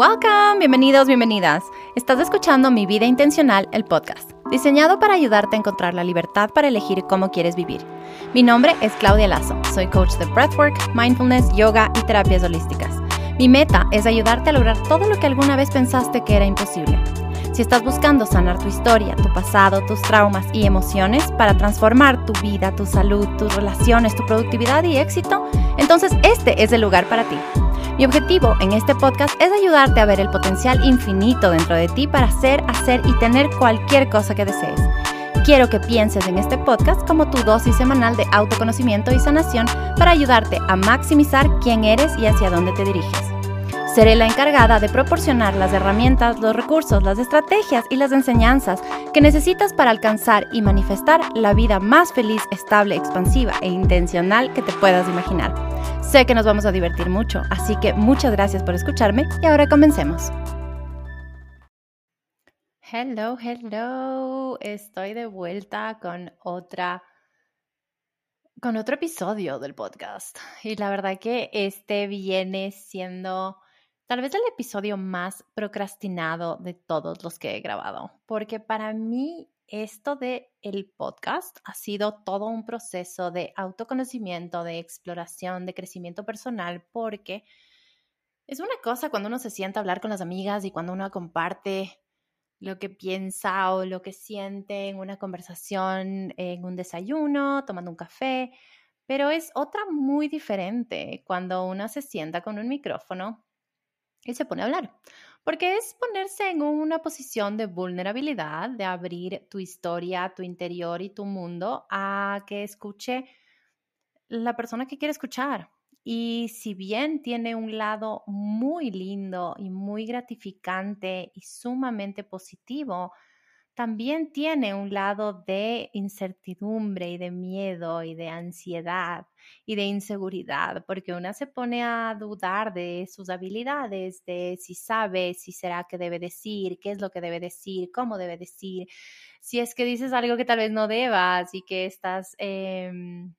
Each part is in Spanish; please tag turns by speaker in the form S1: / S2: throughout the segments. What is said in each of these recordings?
S1: Welcome, bienvenidos, bienvenidas. Estás escuchando Mi Vida Intencional, el podcast, diseñado para ayudarte a encontrar la libertad para elegir cómo quieres vivir. Mi nombre es Claudia Lazo, soy coach de breathwork, mindfulness, yoga y terapias holísticas. Mi meta es ayudarte a lograr todo lo que alguna vez pensaste que era imposible. Si estás buscando sanar tu historia, tu pasado, tus traumas y emociones para transformar tu vida, tu salud, tus relaciones, tu productividad y éxito, entonces este es el lugar para ti. Mi objetivo en este podcast es ayudarte a ver el potencial infinito dentro de ti para hacer, hacer y tener cualquier cosa que desees. Quiero que pienses en este podcast como tu dosis semanal de autoconocimiento y sanación para ayudarte a maximizar quién eres y hacia dónde te diriges. Seré la encargada de proporcionar las herramientas, los recursos, las estrategias y las enseñanzas que necesitas para alcanzar y manifestar la vida más feliz, estable, expansiva e intencional que te puedas imaginar. Sé que nos vamos a divertir mucho, así que muchas gracias por escucharme y ahora comencemos. Hello, hello. Estoy de vuelta con otra con otro episodio del podcast. Y la verdad que este viene siendo tal vez el episodio más procrastinado de todos los que he grabado, porque para mí esto de el podcast ha sido todo un proceso de autoconocimiento, de exploración, de crecimiento personal, porque es una cosa cuando uno se sienta a hablar con las amigas y cuando uno comparte lo que piensa o lo que siente en una conversación, en un desayuno, tomando un café, pero es otra muy diferente cuando uno se sienta con un micrófono y se pone a hablar. Porque es ponerse en una posición de vulnerabilidad, de abrir tu historia, tu interior y tu mundo a que escuche la persona que quiere escuchar. Y si bien tiene un lado muy lindo y muy gratificante y sumamente positivo, también tiene un lado de incertidumbre y de miedo y de ansiedad y de inseguridad, porque una se pone a dudar de sus habilidades, de si sabe, si será que debe decir, qué es lo que debe decir, cómo debe decir, si es que dices algo que tal vez no debas y que estás em,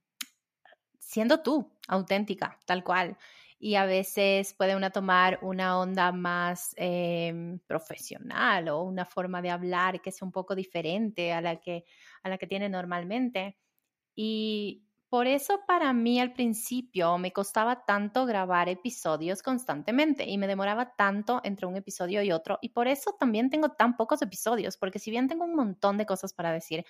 S1: siendo tú, auténtica, tal cual y a veces puede una tomar una onda más em, profesional o una forma de hablar que sea un poco diferente a la que, a la que tiene normalmente. Y por eso para mí al principio me costaba tanto grabar episodios constantemente y me demoraba tanto entre un episodio y otro. Y por eso también tengo tan pocos episodios, porque si bien tengo un montón de cosas para decir,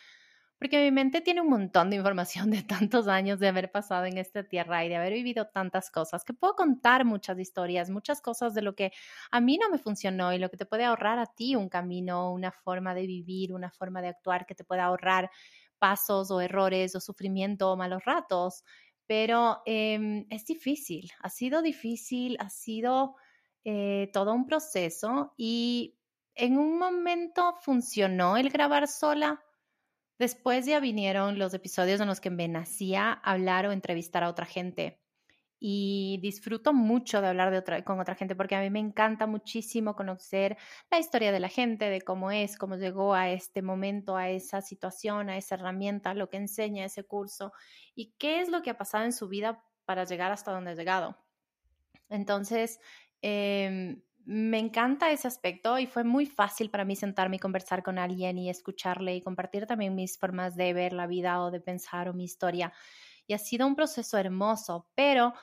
S1: porque mi mente tiene un montón de información de tantos años de haber pasado en esta tierra y de haber vivido tantas cosas, que puedo contar muchas historias, muchas cosas de lo que a mí no me funcionó y lo que te puede ahorrar a ti un camino, una forma de vivir, una forma de actuar que te pueda ahorrar pasos o errores o sufrimiento o malos ratos. Pero em, es difícil, ha sido difícil, ha sido eh, todo un proceso y en un momento funcionó el grabar sola Después ya vinieron los episodios en los que me nacía hablar o entrevistar a otra gente. Y disfruto mucho de hablar con otra gente porque a mí me encanta muchísimo conocer la historia de la gente, de cómo es, cómo llegó a este momento, a esa situación, a esa herramienta, lo que enseña ese curso y qué es lo que ha pasado en su vida para llegar hasta donde ha llegado. Entonces, eh, me encanta ese aspecto y fue muy fácil para mí sentarme y conversar con alguien y escucharle y compartir también mis formas de ver la vida o de pensar o mi historia. Y ha sido un proceso hermoso, pero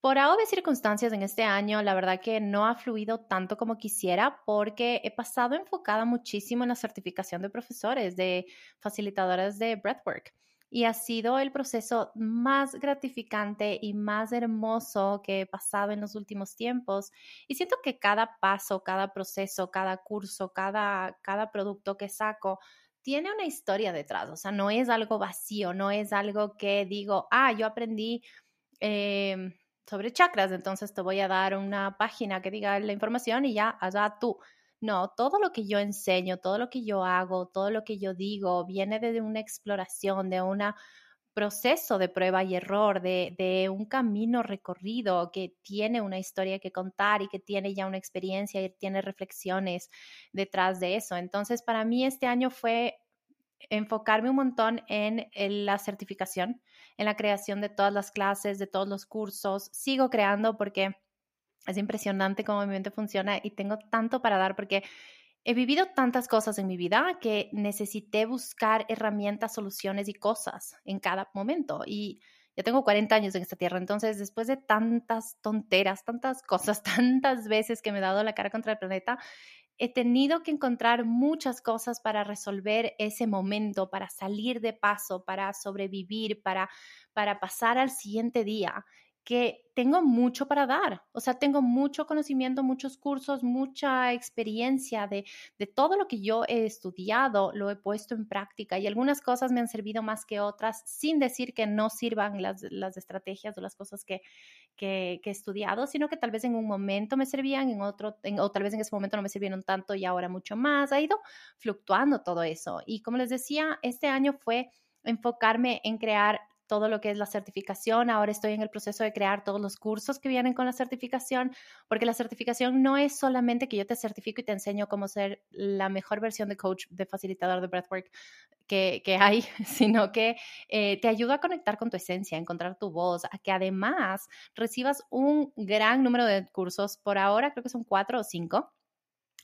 S1: por de circunstancias en este año, la verdad que no ha fluido tanto como quisiera porque he pasado enfocada muchísimo en la certificación de profesores, de facilitadoras de breathwork y ha sido el proceso más gratificante y más hermoso que he pasado en los últimos tiempos. Y siento que cada paso, cada proceso, cada curso, cada, cada producto que saco, tiene una historia detrás, o sea, no es algo vacío, no es algo que digo, ah, yo aprendí em, sobre chakras, entonces te voy a dar una página que diga la información y ya, allá tú. No, todo lo que yo enseño, todo lo que yo hago, todo lo que yo digo viene de una exploración, de un proceso de prueba y error, de, un camino recorrido que tiene una historia que contar y que tiene ya una experiencia y tiene reflexiones detrás de eso. Entonces, para mí este año fue enfocarme un montón en, la certificación, en la creación de todas las clases, de todos los cursos. Sigo creando porque Es impresionante cómo mi mente funciona y tengo tanto para dar porque he vivido tantas cosas en mi vida que necesité buscar herramientas, soluciones y cosas en cada momento. Y ya tengo 40 años en esta tierra, entonces después de tantas tonteras, tantas cosas, tantas veces que me he dado la cara contra el planeta, he tenido que encontrar muchas cosas para resolver ese momento, para salir de paso, para sobrevivir, para, para pasar al siguiente día que tengo mucho para dar. O sea, tengo mucho conocimiento, muchos cursos, mucha experiencia de, de, todo lo que yo he estudiado, lo he puesto en práctica y algunas cosas me han servido más que otras, sin decir que no sirvan las, las estrategias o las cosas que, que, he estudiado, sino que tal vez en un momento me servían, en otro, o tal vez en ese momento no me sirvieron tanto y ahora mucho más. Ha ido fluctuando todo eso. Y como les decía, este año fue enfocarme en crear todo lo que es la certificación. Ahora estoy en el proceso de crear todos los cursos que vienen con la certificación, porque la certificación no es solamente que yo te certifico y te enseño cómo ser la mejor versión de coach, de facilitador de breathwork que, hay, sino que eh, te ayuda a conectar con tu esencia, a encontrar tu voz, a que además recibas un gran número de cursos. Por ahora creo que son cuatro o cinco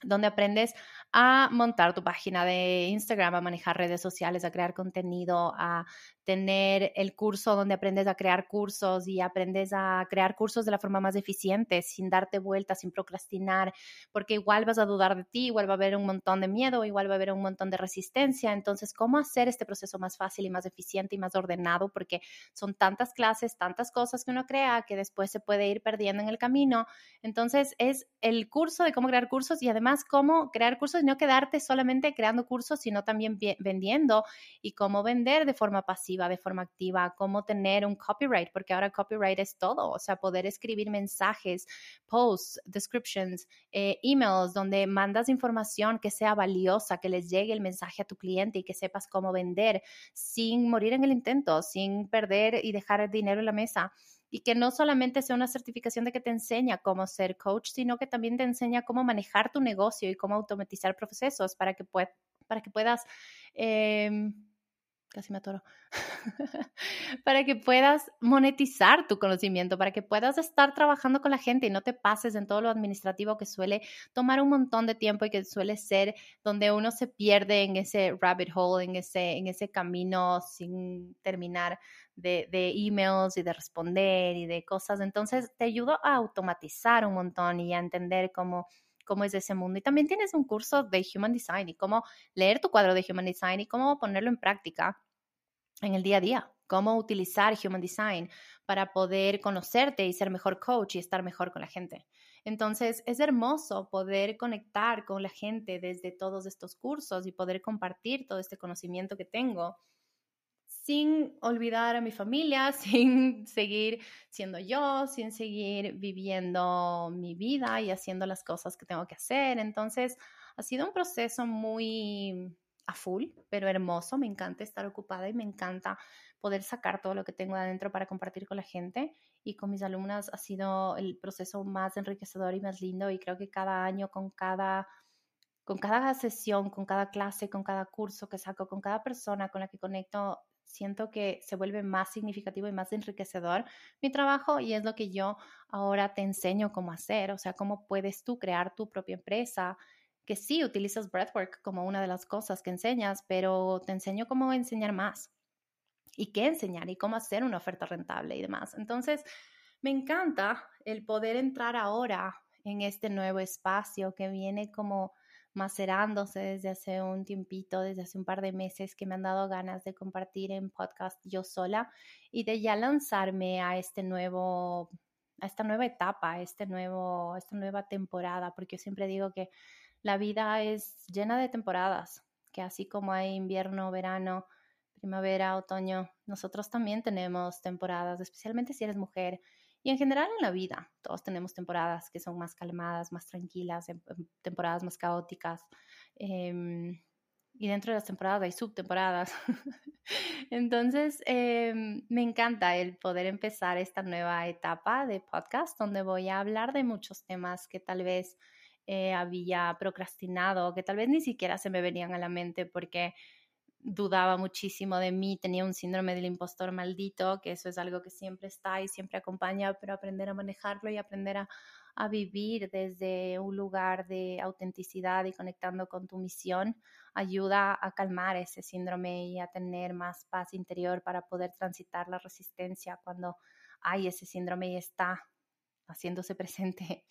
S1: donde aprendes a montar tu página de Instagram, a manejar redes sociales, a crear contenido, a tener el curso donde aprendes a crear cursos y aprendes a crear cursos de la forma más eficiente, sin darte vueltas, sin procrastinar, porque igual vas a dudar de ti, igual va a haber un montón de miedo, igual va a haber un montón de resistencia. Entonces, ¿cómo hacer este proceso más fácil y más eficiente y más ordenado? Porque son tantas clases, tantas cosas que uno crea que después se puede ir perdiendo en el camino. Entonces, es el curso de cómo crear cursos y además cómo crear cursos y no quedarte solamente creando cursos, sino también vendiendo y cómo vender de forma pasiva de forma activa, cómo tener un copyright, porque ahora copyright es todo, o sea, poder escribir mensajes, posts, descriptions, eh, emails, donde mandas información que sea valiosa, que les llegue el mensaje a tu cliente y que sepas cómo vender sin morir en el intento, sin perder y dejar el dinero en la mesa y que no solamente sea una certificación de que te enseña cómo ser coach, sino que también te enseña cómo manejar tu negocio y cómo automatizar procesos para que, para que puedas em, casi me atoro, para que puedas monetizar tu conocimiento, para que puedas estar trabajando con la gente y no te pases en todo lo administrativo que suele tomar un montón de tiempo y que suele ser donde uno se pierde en ese rabbit hole, en ese, en ese camino sin terminar de, de emails y de responder y de cosas. Entonces te ayudo a automatizar un montón y a entender cómo cómo es ese mundo. Y también tienes un curso de Human Design y cómo leer tu cuadro de Human Design y cómo ponerlo en práctica en el día a día, cómo utilizar Human Design para poder conocerte y ser mejor coach y estar mejor con la gente. Entonces, es hermoso poder conectar con la gente desde todos estos cursos y poder compartir todo este conocimiento que tengo sin olvidar a mi familia, sin seguir siendo yo, sin seguir viviendo mi vida y haciendo las cosas que tengo que hacer. Entonces, ha sido un proceso muy a full, pero hermoso. Me encanta estar ocupada y me encanta poder sacar todo lo que tengo adentro para compartir con la gente. Y con mis alumnas ha sido el proceso más enriquecedor y más lindo. Y creo que cada año, con cada, con cada sesión, con cada clase, con cada curso que saco, con cada persona con la que conecto, siento que se vuelve más significativo y más enriquecedor mi trabajo y es lo que yo ahora te enseño cómo hacer, o sea, cómo puedes tú crear tu propia empresa, que sí utilizas breathwork como una de las cosas que enseñas, pero te enseño cómo enseñar más y qué enseñar y cómo hacer una oferta rentable y demás. Entonces, me encanta el poder entrar ahora en este nuevo espacio que viene como macerándose desde hace un tiempito, desde hace un par de meses que me han dado ganas de compartir en podcast yo sola y de ya lanzarme a este nuevo a esta nueva etapa, este nuevo, a esta nueva temporada, porque yo siempre digo que la vida es llena de temporadas, que así como hay invierno, verano, primavera, otoño, nosotros también tenemos temporadas, especialmente si eres mujer y en general en la vida, todos tenemos temporadas que son más calmadas, más tranquilas, em, em, temporadas más caóticas. Em, y dentro de las temporadas hay subtemporadas. Entonces, me encanta el poder empezar esta nueva etapa de podcast donde voy a hablar de muchos temas que tal vez eh, había procrastinado, que tal vez ni siquiera se me venían a la mente porque dudaba muchísimo de mí, tenía un síndrome del impostor maldito, que eso es algo que siempre está y siempre acompaña, pero aprender a manejarlo y aprender a, a vivir desde un lugar de autenticidad y conectando con tu misión, ayuda a calmar ese síndrome y a tener más paz interior para poder transitar la resistencia cuando hay ese síndrome y está haciéndose presente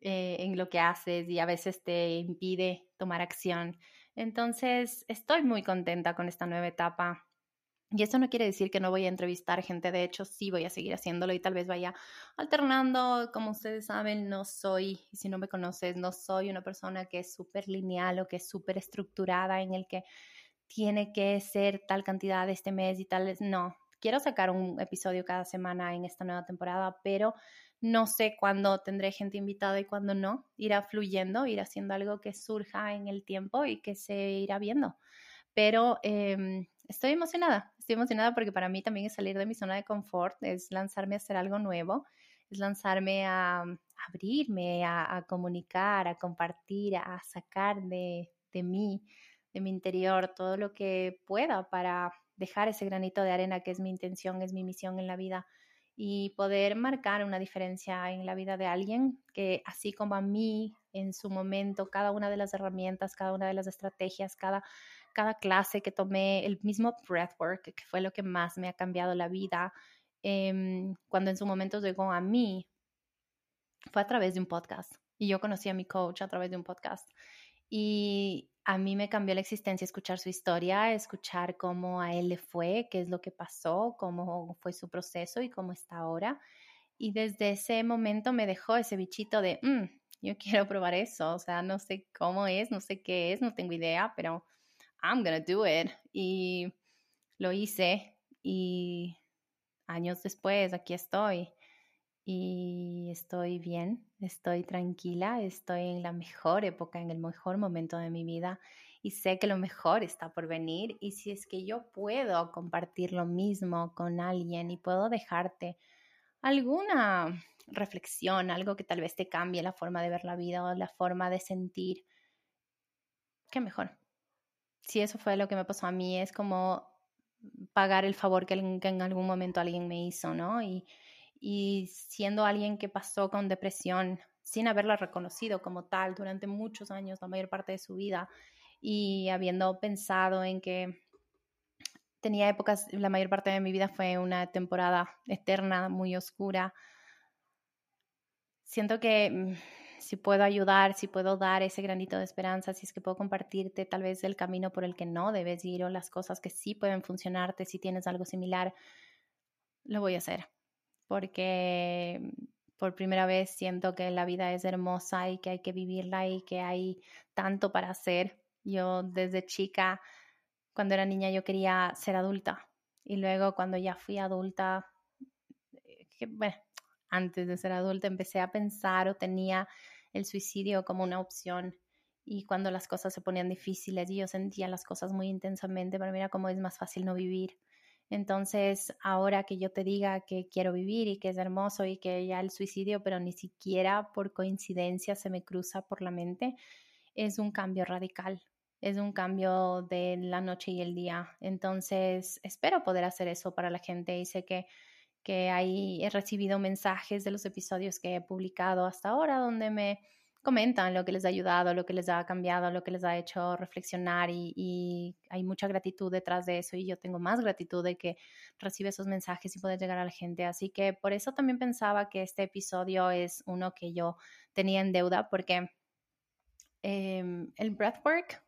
S1: eh, en lo que haces y a veces te impide tomar acción. Entonces, estoy muy contenta con esta nueva etapa. Y eso no quiere decir que no voy a entrevistar gente, de hecho sí voy a seguir haciéndolo y tal vez vaya alternando, como ustedes saben, no soy, si no me conoces, no soy una persona que es súper lineal o que es súper estructurada en el que tiene que ser tal cantidad este mes y tal, no, quiero sacar un episodio cada semana en esta nueva temporada, pero no sé cuándo tendré gente invitada y cuándo no. Irá fluyendo, irá haciendo algo que surja en el tiempo y que se irá viendo. Pero em, estoy emocionada, estoy emocionada porque para mí también es salir de mi zona de confort, es lanzarme a hacer algo nuevo, es lanzarme a, abrirme, a, comunicar, a compartir, a sacar de, de mí, de mi interior, todo lo que pueda para dejar ese granito de arena que es mi intención, es mi misión en la vida y poder marcar una diferencia en la vida de alguien que así como a mí en su momento, cada una de las herramientas, cada una de las estrategias, cada, cada clase que tomé, el mismo breathwork, que fue lo que más me ha cambiado la vida, em, cuando en su momento llegó a mí, fue a través de un podcast. Y yo conocí a mi coach a través de un podcast. Y a mí me cambió la existencia escuchar su historia, escuchar cómo a él le fue, qué es lo que pasó, cómo fue su proceso y cómo está ahora. Y desde ese momento me dejó ese bichito de, mm, yo quiero probar eso, o sea, no sé cómo es, no sé qué es, no tengo idea, pero I'm gonna do it. Y lo hice y años después aquí estoy y estoy bien, estoy tranquila, estoy en la mejor época, en el mejor momento de mi vida y sé que lo mejor está por venir y si es que yo puedo compartir lo mismo con alguien y puedo dejarte alguna reflexión, algo que tal vez te cambie la forma de ver la vida o la forma de sentir, qué mejor. Si eso fue lo que me pasó a mí, es como pagar el favor que, en algún momento alguien me hizo, ¿no? Y, y siendo alguien que pasó con depresión sin haberla reconocido como tal durante muchos años, la mayor parte de su vida, y habiendo pensado en que tenía épocas, la mayor parte de mi vida fue una temporada eterna, muy oscura. Siento que mm, si puedo ayudar, si puedo dar ese granito de esperanza, si es que puedo compartirte tal vez el camino por el que no debes ir o las cosas que sí pueden funcionarte si tienes algo similar, lo voy a hacer porque por primera vez siento que la vida es hermosa y que hay que vivirla y que hay tanto para hacer. Yo desde chica, cuando era niña, yo quería ser adulta y luego cuando ya fui adulta, eh, bueno, antes de ser adulta empecé a pensar o tenía el suicidio como una opción y cuando las cosas se ponían difíciles y yo sentía las cosas muy intensamente, para mí era como es más fácil no vivir. Entonces, ahora que yo te diga que quiero vivir y que es hermoso y que ya el suicidio, pero ni siquiera por coincidencia se me cruza por la mente, es un cambio radical, es un cambio de la noche y el día. Entonces, espero poder hacer eso para la gente y sé que, que ahí he recibido mensajes de los episodios que he publicado hasta ahora donde me comentan lo que les ha ayudado, lo que les ha cambiado, lo que les ha hecho reflexionar y, hay mucha gratitud detrás de eso y yo tengo más gratitud de que recibe esos mensajes y poder llegar a la gente. Así que por eso también pensaba que este episodio es uno que yo tenía en deuda porque em, el breathwork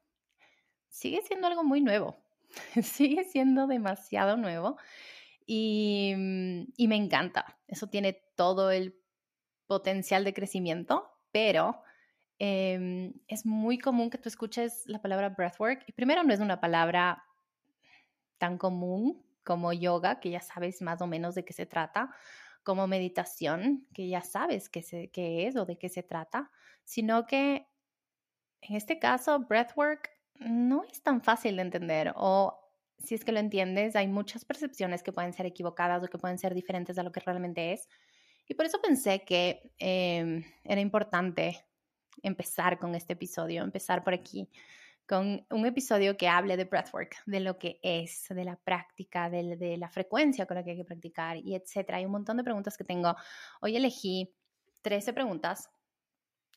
S1: sigue siendo algo muy nuevo, sigue siendo demasiado nuevo y, y me encanta. Eso tiene todo el potencial de crecimiento, pero Em, es muy común que tú escuches la palabra breathwork y primero no es una palabra tan común como yoga, que ya sabes más o menos de qué se trata, como meditación, que ya sabes qué, es o de qué se trata, sino que en este caso breathwork no es tan fácil de entender o si es que lo entiendes, hay muchas percepciones que pueden ser equivocadas o que pueden ser diferentes de lo que realmente es. Y por eso pensé que em, era importante empezar con este episodio, empezar por aquí, con un episodio que hable de breathwork, de lo que es, de la práctica, de, la frecuencia con la que hay que practicar y etcétera. Hay un montón de preguntas que tengo. Hoy elegí 13 preguntas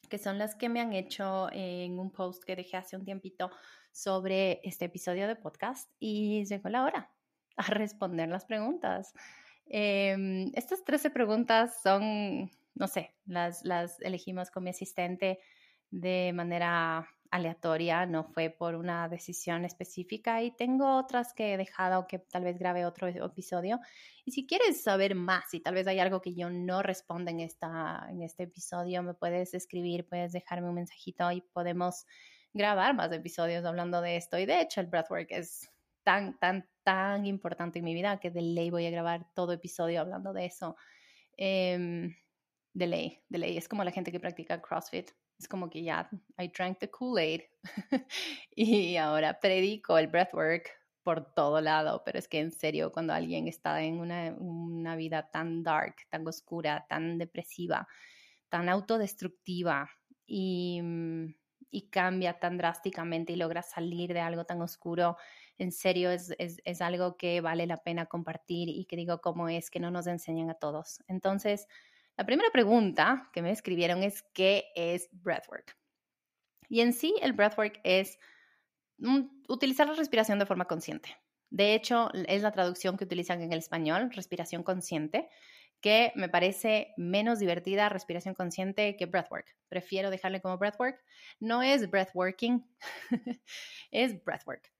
S1: que son las que me han hecho en un post que dejé hace un tiempito sobre este episodio de podcast y llegó la hora a responder las preguntas. Em, estas 13 preguntas son, no sé, las, las elegimos con mi asistente de manera aleatoria, no fue por una decisión específica y tengo otras que he dejado que tal vez grabe otro episodio. Y si quieres saber más y tal vez hay algo que yo no responda en, esta, en este episodio, me puedes escribir, puedes dejarme un mensajito y podemos grabar más episodios hablando de esto. Y de hecho el breathwork es tan, tan, tan importante en mi vida que de ley voy a grabar todo episodio hablando de eso. Eh, de ley, de ley. Es como la gente que practica CrossFit es como que ya, I drank the Kool-Aid y ahora predico el breathwork por todo lado, pero es que en serio, cuando alguien está en una, una vida tan dark, tan oscura, tan depresiva, tan autodestructiva y, mm, y cambia tan drásticamente y logra salir de algo tan oscuro, en serio es, es, es, algo que vale la pena compartir y que digo cómo es que no nos enseñan a todos. Entonces, la primera pregunta que me escribieron es ¿qué es breathwork? Y en sí el breathwork es utilizar la respiración de forma consciente. De hecho, es la traducción que utilizan en el español, respiración consciente, que me parece menos divertida respiración consciente que breathwork. Prefiero dejarle como breathwork. No es breathworking, es breathwork.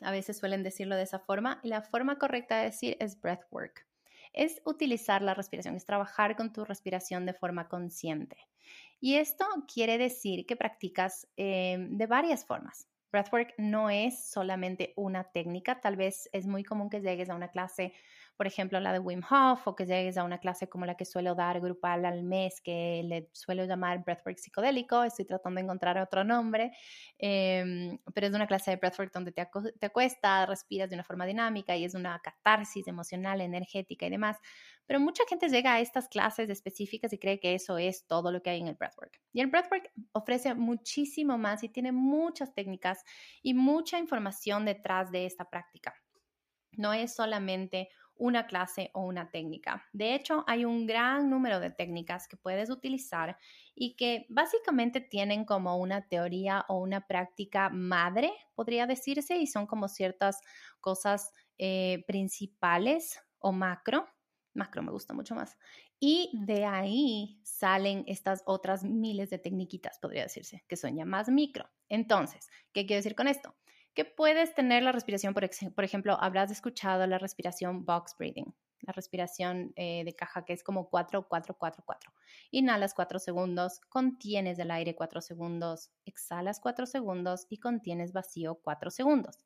S1: A veces suelen decirlo de esa forma y la forma correcta de decir es breathwork es utilizar la respiración, es trabajar con tu respiración de forma consciente. Y esto quiere decir que practicas eh, de varias formas. Breathwork no es solamente una técnica, tal vez es muy común que llegues a una clase por ejemplo, la de Wim Hof o que llegues a una clase como la que suelo dar grupal al mes, que le suelo llamar Breathwork psicodélico, estoy tratando de encontrar otro nombre, em, pero es una clase de Breathwork donde te, te acuestas, respiras de una forma dinámica y es una catarsis emocional, energética y demás. Pero mucha gente llega a estas clases específicas y cree que eso es todo lo que hay en el breathwork. Y el breathwork ofrece muchísimo más y tiene muchas técnicas y mucha información detrás de esta práctica. No es solamente una clase o una técnica. De hecho, hay un gran número de técnicas que puedes utilizar y que básicamente tienen como una teoría o una práctica madre, podría decirse, y son como ciertas cosas eh, principales o macro. Macro me gusta mucho más. Y de ahí salen estas otras miles de técnicas, podría decirse, que son ya más micro. Entonces, ¿qué quiero decir con esto? Que puedes tener la respiración, por, por ejemplo, habrás escuchado la respiración box breathing, la respiración eh, de caja que es como 4, 4, 4, 4. Inhalas 4 segundos, contienes el aire 4 segundos, exhalas 4 segundos y contienes vacío 4 segundos.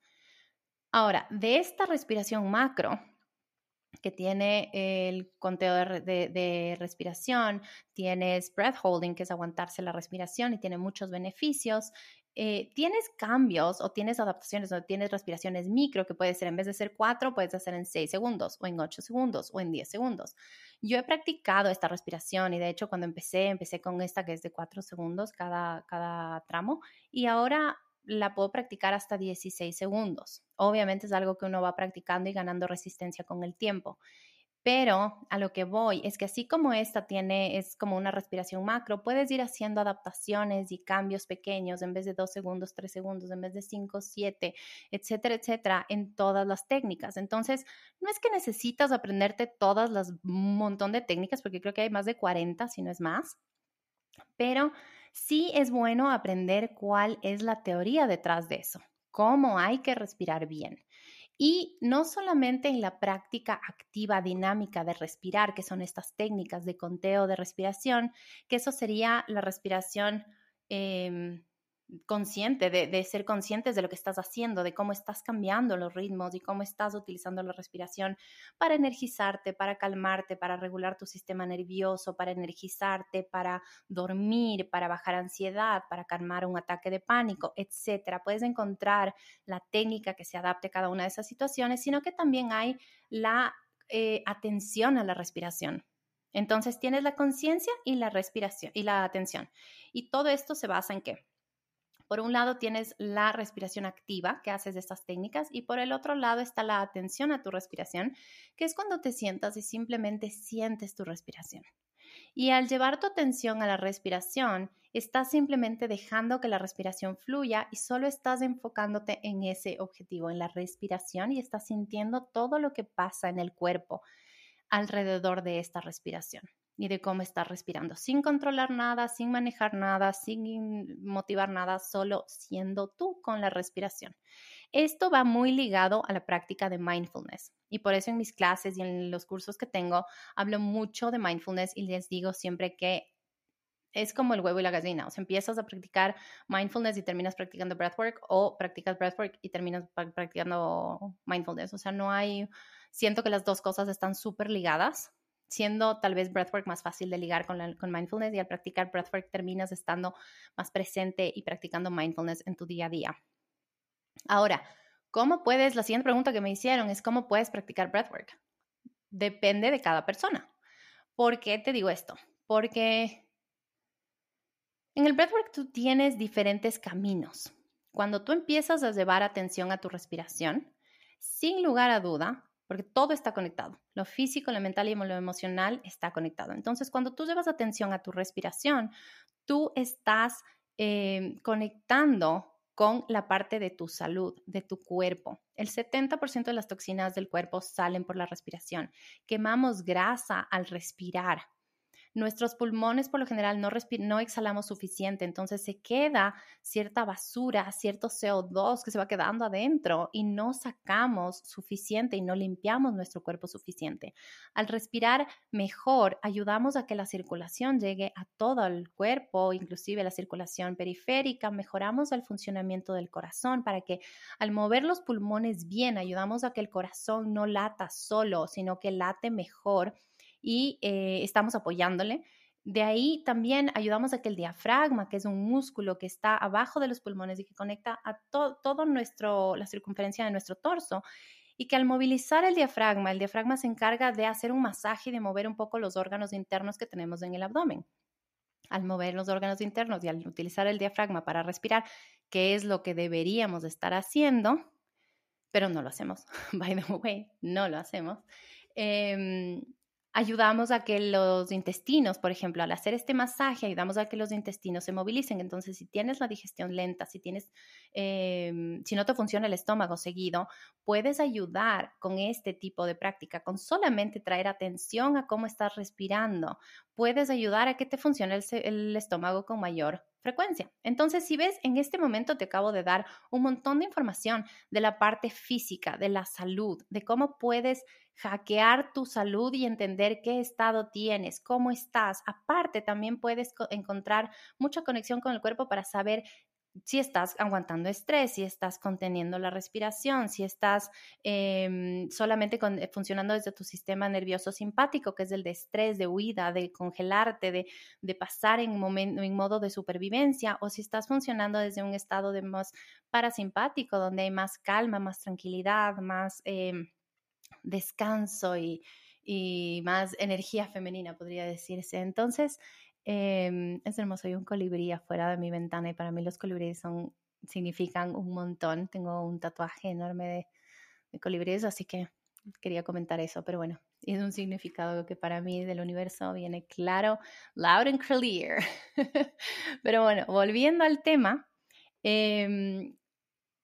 S1: Ahora, de esta respiración macro, que tiene el conteo de, respiración, tienes breath holding, que es aguantarse la respiración y tiene muchos beneficios. Eh, tienes cambios o tienes adaptaciones o tienes respiraciones micro que puede ser en vez de ser cuatro, puedes hacer en seis segundos o en ocho segundos o en diez segundos. Yo he practicado esta respiración y de hecho cuando empecé, empecé con esta que es de cuatro segundos cada, cada tramo y ahora la puedo practicar hasta 16 segundos. Obviamente es algo que uno va practicando y ganando resistencia con el tiempo. Pero a lo que voy es que así como esta tiene, es como una respiración macro, puedes ir haciendo adaptaciones y cambios pequeños en vez de dos segundos, tres segundos, en vez de cinco, siete, etcétera, etcétera, en todas las técnicas. Entonces, no es que necesitas aprenderte todas las un montón de técnicas, porque creo que hay más de 40, si no es más, pero sí es bueno aprender cuál es la teoría detrás de eso, cómo hay que respirar bien. Y no solamente en la práctica activa dinámica de respirar, que son estas técnicas de conteo de respiración, que eso sería la respiración eh, consciente, de, ser conscientes de lo que estás haciendo, de cómo estás cambiando los ritmos y cómo estás utilizando la respiración para energizarte, para calmarte, para regular tu sistema nervioso, para energizarte, para dormir, para bajar ansiedad, para calmar un ataque de pánico, etcétera. Puedes encontrar la técnica que se adapte a cada una de esas situaciones, sino que también hay la eh, atención a la respiración. Entonces tienes la conciencia y la respiración y la atención. Y todo esto se basa en qué? Por un lado tienes la respiración activa que haces de estas técnicas y por el otro lado está la atención a tu respiración, que es cuando te sientas y simplemente sientes tu respiración. Y al llevar tu atención a la respiración, estás simplemente dejando que la respiración fluya y solo estás enfocándote en ese objetivo, en la respiración y estás sintiendo todo lo que pasa en el cuerpo alrededor de esta respiración y de cómo estás respirando, sin controlar nada, sin manejar nada, sin motivar nada, solo siendo tú con la respiración. Esto va muy ligado a la práctica de mindfulness y por eso en mis clases y en los cursos que tengo hablo mucho de mindfulness y les digo siempre que es como el huevo y la gallina, o sea, empiezas a practicar mindfulness y terminas practicando breathwork o practicas breathwork y terminas practicando mindfulness, o sea, no hay, siento que las dos cosas están súper ligadas, siendo tal vez breathwork más fácil de ligar con, con mindfulness y al practicar breathwork terminas estando más presente y practicando mindfulness en tu día a día. Ahora, ¿cómo puedes? La siguiente pregunta que me hicieron es ¿cómo puedes practicar breathwork? Depende de cada persona. ¿Por qué te digo esto? Porque en el breathwork tú tienes diferentes caminos. Cuando tú empiezas a llevar atención a tu respiración, sin lugar a duda, porque todo está conectado, lo físico, lo mental y lo emocional está conectado. Entonces, cuando tú llevas atención a tu respiración, tú estás eh, conectando con la parte de tu salud, de tu cuerpo. El 70% de las toxinas del cuerpo salen por la respiración. Quemamos grasa al respirar nuestros pulmones por lo general no, no exhalamos suficiente, entonces se queda cierta basura, cierto CO2 que se va quedando adentro y no sacamos suficiente y no limpiamos nuestro cuerpo suficiente. Al respirar mejor, ayudamos a que la circulación llegue a todo el cuerpo, inclusive la circulación periférica, mejoramos el funcionamiento del corazón para que al mover los pulmones bien, ayudamos a que el corazón no lata solo, sino que late mejor y eh, estamos apoyándole. De ahí también ayudamos a que el diafragma, que es un músculo que está abajo de los pulmones y que conecta a todo todo nuestro, la circunferencia de nuestro torso, y que al movilizar el diafragma, el diafragma se encarga de hacer un masaje y de mover un poco los órganos internos que tenemos en el abdomen. Al mover los órganos internos y al utilizar el diafragma para respirar, que es lo que deberíamos estar haciendo, pero no lo hacemos. By the way, no lo hacemos. Eh, ayudamos a que los intestinos, por ejemplo, al hacer este masaje, ayudamos a que los intestinos se movilicen. Entonces, si tienes la digestión lenta, si tienes, em, si no te funciona el estómago seguido, puedes ayudar con este tipo de práctica, con solamente traer atención a cómo estás respirando. Puedes ayudar a que te funcione el, el estómago con mayor frecuencia. Entonces, si ves, en este momento te acabo de dar un montón de información de la parte física, de la salud, de cómo puedes hackear tu salud y entender qué estado tienes, cómo estás. Aparte, también puedes encontrar mucha conexión con el cuerpo para saber si estás aguantando estrés, si estás conteniendo la respiración, si estás em, solamente eh, funcionando desde tu sistema nervioso simpático, que es el de estrés, de huida, de congelarte, de, pasar en, momento, en modo de supervivencia, o si estás funcionando desde un estado de más parasimpático, donde hay más calma, más tranquilidad, más em, descanso y, y más energía femenina, podría decirse. Entonces, Em, es hermoso, hay un colibrí afuera de mi ventana y para mí los colibríes son, significan un montón. Tengo un tatuaje enorme de, de colibríes, así que quería comentar eso, pero bueno, es un significado que para mí del universo viene claro, loud and clear. pero bueno, volviendo al tema, em,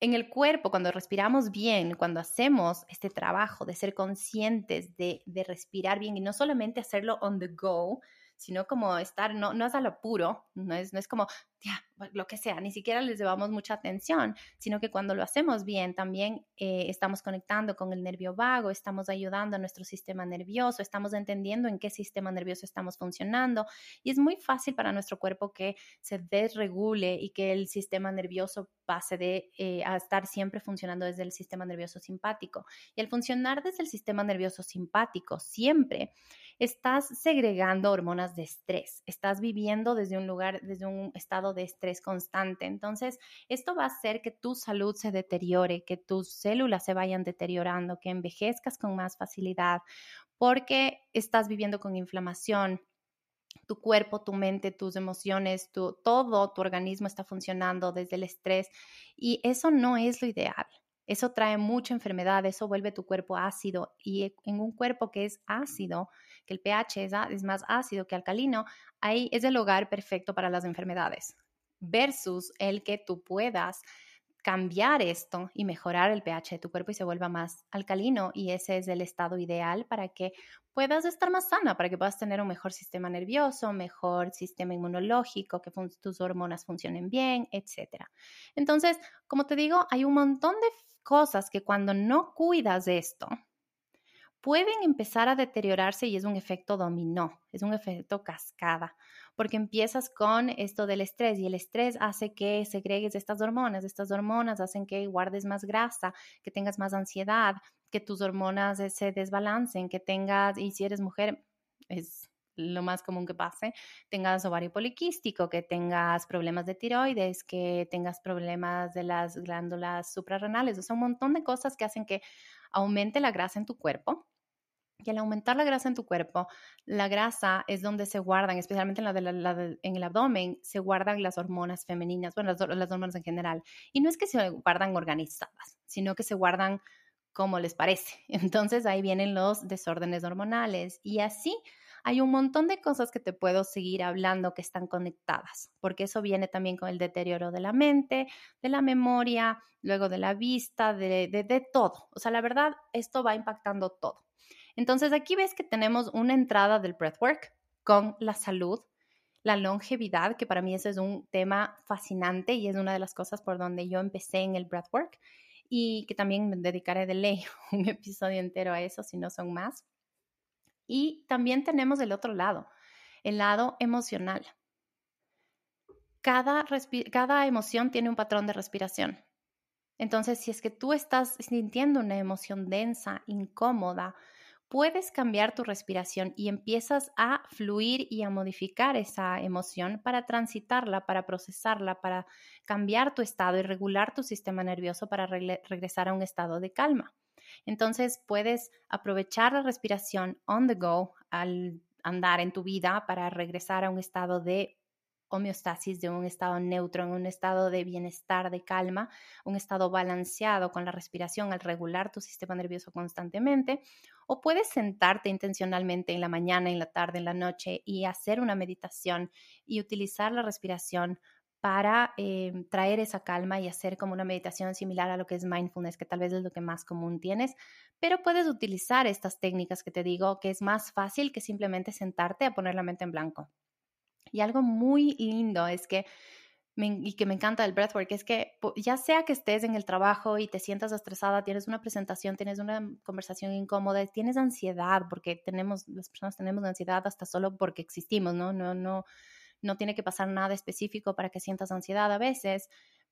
S1: en el cuerpo, cuando respiramos bien, cuando hacemos este trabajo de ser conscientes de, respirar bien y no solamente hacerlo on the go, sino como estar, no, no es a lo puro, no es, no es como, ya, lo que sea, ni siquiera les llevamos mucha atención, sino que cuando lo hacemos bien, también eh, estamos conectando con el nervio vago, estamos ayudando a nuestro sistema nervioso, estamos entendiendo en qué sistema nervioso estamos funcionando y es muy fácil para nuestro cuerpo que se desregule y que el sistema nervioso pase de eh, a estar siempre funcionando desde el sistema nervioso simpático. Y al funcionar desde el sistema nervioso simpático siempre, estás segregando hormonas de estrés, estás viviendo desde un lugar, desde un estado de estrés constante. Entonces, esto va a hacer que tu salud se deteriore, que tus células se vayan deteriorando, que envejezcas con más facilidad, porque estás viviendo con inflamación, tu cuerpo, tu mente, tus emociones, tu, todo tu organismo está funcionando desde el estrés y eso no es lo ideal. Eso trae mucha enfermedad, eso vuelve tu cuerpo ácido y en un cuerpo que es ácido, que el pH es, es más ácido que alcalino, ahí es el lugar perfecto para las enfermedades versus el que tú puedas cambiar esto y mejorar el pH de tu cuerpo y se vuelva más alcalino y ese es el estado ideal para que puedas estar más sana, para que puedas tener un mejor sistema nervioso, mejor sistema inmunológico, que tus hormonas funcionen bien, etc. Entonces, como te digo, hay un montón de cosas que cuando no cuidas esto, pueden empezar a deteriorarse y es un efecto dominó, es un efecto cascada, porque empiezas con esto del estrés y el estrés hace que segregues estas hormonas, estas hormonas hacen que guardes más grasa, que tengas más ansiedad, que tus hormonas se desbalancen, que tengas, y si eres mujer, es lo más común que pase, tengas ovario poliquístico, que tengas problemas de tiroides, que tengas problemas de las glándulas suprarrenales, o sea, un montón de cosas que hacen que aumente la grasa en tu cuerpo y al aumentar la grasa en tu cuerpo, la grasa es donde se guardan, especialmente en, el abdomen, se guardan las hormonas femeninas, bueno, las, hormonas en general. Y no es que se guardan organizadas, sino que se guardan como les parece. Entonces ahí vienen los desórdenes hormonales y así hay un montón de cosas que te puedo seguir hablando que están conectadas, porque eso viene también con el deterioro de la mente, de la memoria, luego de la vista, de, de todo. O sea, la verdad, esto va impactando todo. Entonces aquí ves que tenemos una entrada del breathwork con la salud, la longevidad, que para mí ese es un tema fascinante y es una de las cosas por donde yo empecé en el breathwork y que también me dedicaré de ley un episodio entero a eso, si no son más. Y también tenemos el otro lado, el lado emocional. Cada, cada emoción tiene un patrón de respiración. Entonces, si es que tú estás sintiendo una emoción densa, incómoda, puedes cambiar tu respiración y empiezas a fluir y a modificar esa emoción para transitarla, para procesarla, para cambiar tu estado y regular tu sistema nervioso para regresar a un estado de calma. Entonces puedes aprovechar la respiración on the go al andar en tu vida para regresar a un estado de homeostasis, de un estado neutro, en un estado de bienestar, de calma, un estado balanceado con la respiración al regular tu sistema nervioso constantemente. O puedes sentarte intencionalmente en la mañana, en la tarde, en la noche y hacer una meditación y utilizar la respiración para em, traer esa calma y hacer como una meditación similar a lo que es mindfulness, que tal vez es lo que más común tienes, pero puedes utilizar estas técnicas que te digo, que es más fácil que simplemente sentarte a poner la mente en blanco. Y algo muy lindo es que, y que me encanta del breathwork, es que ya sea que estés en el trabajo y te sientas estresada, tienes una presentación, tienes una conversación incómoda, tienes ansiedad, porque tenemos, las personas tenemos ansiedad hasta solo porque existimos, ¿no? No, no, no tiene que pasar nada específico para que sientas ansiedad a veces.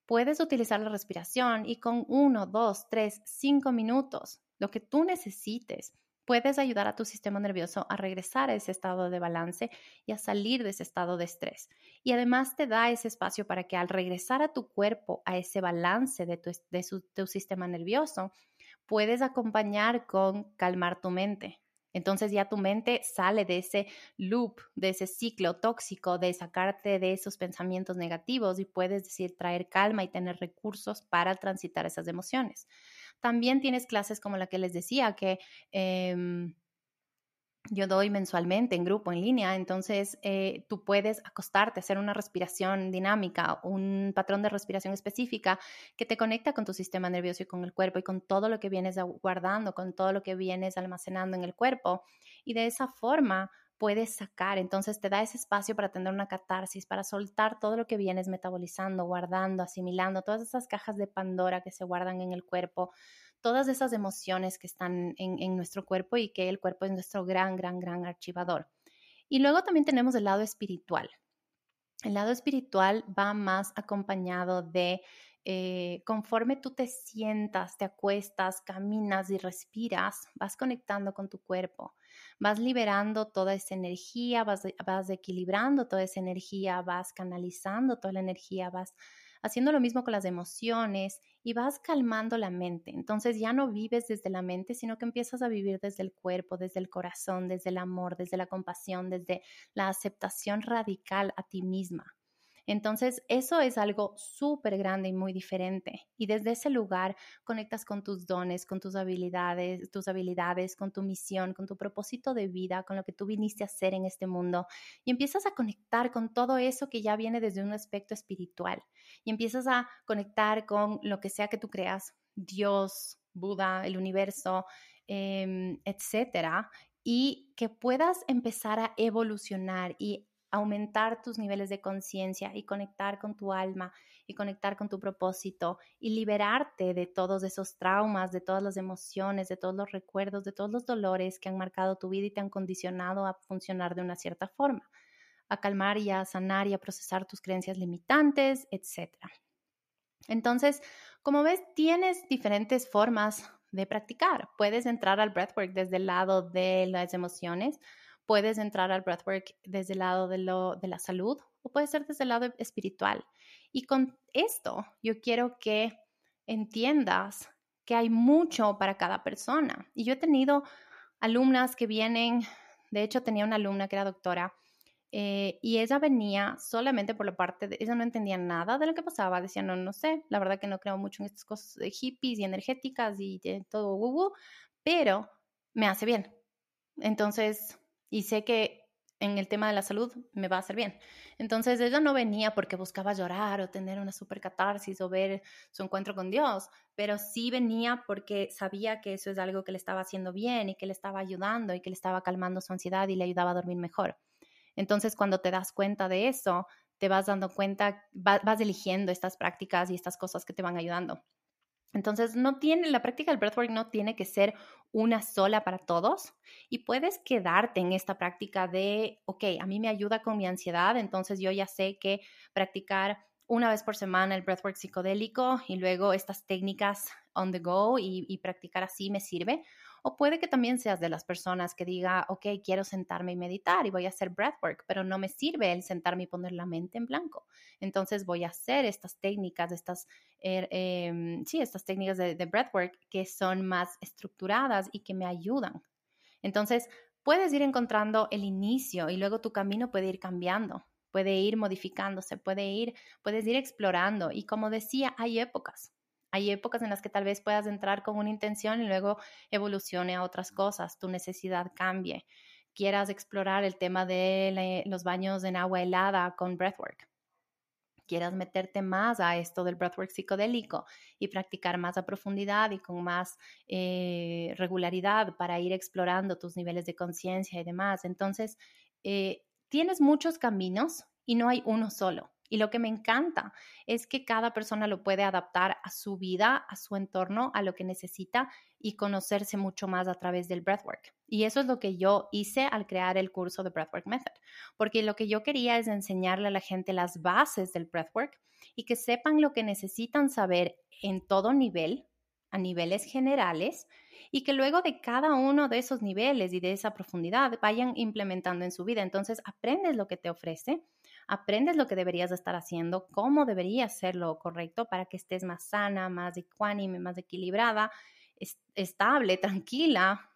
S1: Puedes utilizar la respiración y con uno, dos, tres, cinco minutos, lo que tú necesites, puedes ayudar a tu sistema nervioso a regresar a ese estado de balance y a salir de ese estado de estrés. Y además te da ese espacio para que al regresar a tu cuerpo, a ese balance de tu, sistema nervioso, puedes acompañar con calmar tu mente. Entonces ya tu mente sale de ese loop, de ese ciclo tóxico, de sacarte de esos pensamientos negativos y puedes decir traer calma y tener recursos para transitar esas emociones. También tienes clases como la que les decía, que em, yo doy mensualmente en grupo, en línea, entonces eh, tú puedes acostarte, hacer una respiración dinámica, un patrón de respiración específica que te conecta con tu sistema nervioso y con el cuerpo y con todo lo que vienes guardando, con todo lo que vienes almacenando en el cuerpo. Y de esa forma puedes sacar. Entonces te da ese espacio para tener una catarsis, para soltar todo lo que vienes metabolizando, guardando, asimilando, todas esas cajas de Pandora que se guardan en el cuerpo, todas esas emociones que están en, en nuestro cuerpo y que el cuerpo es nuestro gran, gran, gran archivador. Y luego también tenemos el lado espiritual. El lado espiritual va más acompañado de eh, conforme tú te sientas, te acuestas, caminas y respiras, vas conectando con tu cuerpo, vas liberando toda esa energía, vas, vas equilibrando toda esa energía, vas canalizando toda la energía, vas haciendo lo mismo con las emociones y vas calmando la mente. Entonces ya no vives desde la mente, sino que empiezas a vivir desde el cuerpo, desde el corazón, desde el amor, desde la compasión, desde la aceptación radical a ti misma. Entonces, eso es algo súper grande y muy diferente. Y desde ese lugar conectas con tus dones, con tus habilidades, tus habilidades, con tu misión, con tu propósito de vida, con lo que tú viniste a hacer en este mundo. Y empiezas a conectar con todo eso que ya viene desde un aspecto espiritual. Y empiezas a conectar con lo que sea que tú creas, Dios, Buda, el universo, em, etcétera, y que puedas empezar a evolucionar y aumentar tus niveles de conciencia y conectar con tu alma y conectar con tu propósito y liberarte de todos esos traumas, de todas las emociones, de todos los recuerdos, de todos los dolores que han marcado tu vida y te han condicionado a funcionar de una cierta forma, a calmar y a sanar y a procesar tus creencias limitantes, etc. Entonces, como ves, tienes diferentes formas de practicar. Puedes entrar al breathwork desde el lado de las emociones, puedes entrar al breathwork desde el lado de, lo, de la salud o puede ser desde el lado espiritual. Y con esto yo quiero que entiendas que hay mucho para cada persona. Y yo he tenido alumnas que vienen, de hecho tenía una alumna que era doctora eh, y ella venía solamente por la parte de, ella no entendía nada de lo que pasaba, decía, no, no sé, la verdad que no creo mucho en estas cosas de hippies y energéticas y de todo, uh, pero me hace bien. Entonces, y sé que en el tema de la salud me va a hacer bien. Entonces ella no venía porque buscaba llorar o tener una super catarsis o ver su encuentro con Dios, pero sí venía porque sabía que eso es algo que le estaba haciendo bien y que le estaba ayudando y que le estaba calmando su ansiedad y le ayudaba a dormir mejor. Entonces, cuando te das cuenta de eso, te vas dando cuenta, vas eligiendo estas prácticas y estas cosas que te van ayudando. Entonces, no tiene, la práctica del breathwork no tiene que ser una sola para todos y puedes quedarte en esta práctica de, ok, a mí me ayuda con mi ansiedad, entonces yo ya sé que practicar una vez por semana el breathwork psicodélico y luego estas técnicas on the go y, y practicar así me sirve. O puede que también seas de las personas que diga, ok, quiero sentarme y meditar y voy a hacer breathwork, pero no me sirve el sentarme y poner la mente en blanco. Entonces voy a hacer estas técnicas, estas, er, em, sí, estas técnicas de, de breathwork que son más estructuradas y que me ayudan. Entonces, puedes ir encontrando el inicio y luego tu camino puede ir cambiando, puede ir modificándose, puede ir, puedes ir explorando. Y como decía, hay épocas. Hay épocas en las que tal vez puedas entrar con una intención y luego evolucione a otras cosas, tu necesidad cambie, quieras explorar el tema de los baños en agua helada con breathwork, quieras meterte más a esto del breathwork psicodélico y practicar más a profundidad y con más eh, regularidad para ir explorando tus niveles de conciencia y demás. Entonces, eh, tienes muchos caminos y no hay uno solo. Y lo que me encanta es que cada persona lo puede adaptar a su vida, a su entorno, a lo que necesita y conocerse mucho más a través del breathwork. Y eso es lo que yo hice al crear el curso de Breathwork Method, porque lo que yo quería es enseñarle a la gente las bases del breathwork y que sepan lo que necesitan saber en todo nivel, a niveles generales, y que luego de cada uno de esos niveles y de esa profundidad vayan implementando en su vida. Entonces, aprendes lo que te ofrece aprendes lo que deberías estar haciendo, cómo deberías ser lo correcto para que estés más sana, más ecuánime, más equilibrada, estable, tranquila.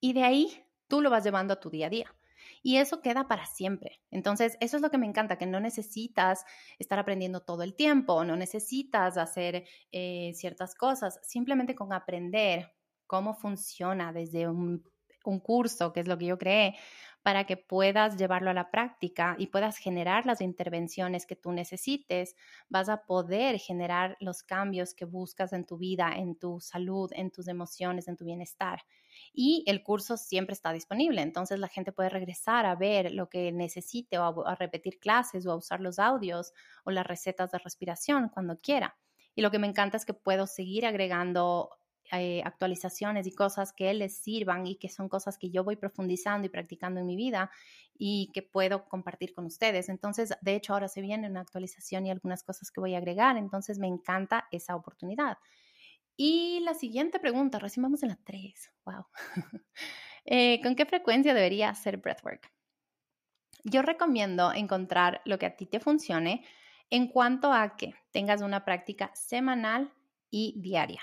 S1: Y de ahí tú lo vas llevando a tu día a día. Y eso queda para siempre. Entonces, eso es lo que me encanta, que no necesitas estar aprendiendo todo el tiempo, no necesitas hacer eh, ciertas cosas, simplemente con aprender cómo funciona desde un, un curso, que es lo que yo creé, para que puedas llevarlo a la práctica y puedas generar las intervenciones que tú necesites, vas a poder generar los cambios que buscas en tu vida, en tu salud, en tus emociones, en tu bienestar. Y el curso siempre está disponible, entonces la gente puede regresar a ver lo que necesite o a, repetir clases o a usar los audios o las recetas de respiración cuando quiera. Y lo que me encanta es que puedo seguir agregando eh, actualizaciones y cosas que les sirvan y que son cosas que yo voy profundizando y practicando en mi vida y que puedo compartir con ustedes. Entonces, de hecho, ahora se viene una actualización y algunas cosas que voy a agregar, entonces me encanta esa oportunidad. Y la siguiente pregunta, recién en la 3, wow. Eh, ¿Con qué frecuencia debería hacer breathwork? Yo recomiendo encontrar lo que a ti te funcione en cuanto a que tengas una práctica semanal y diaria.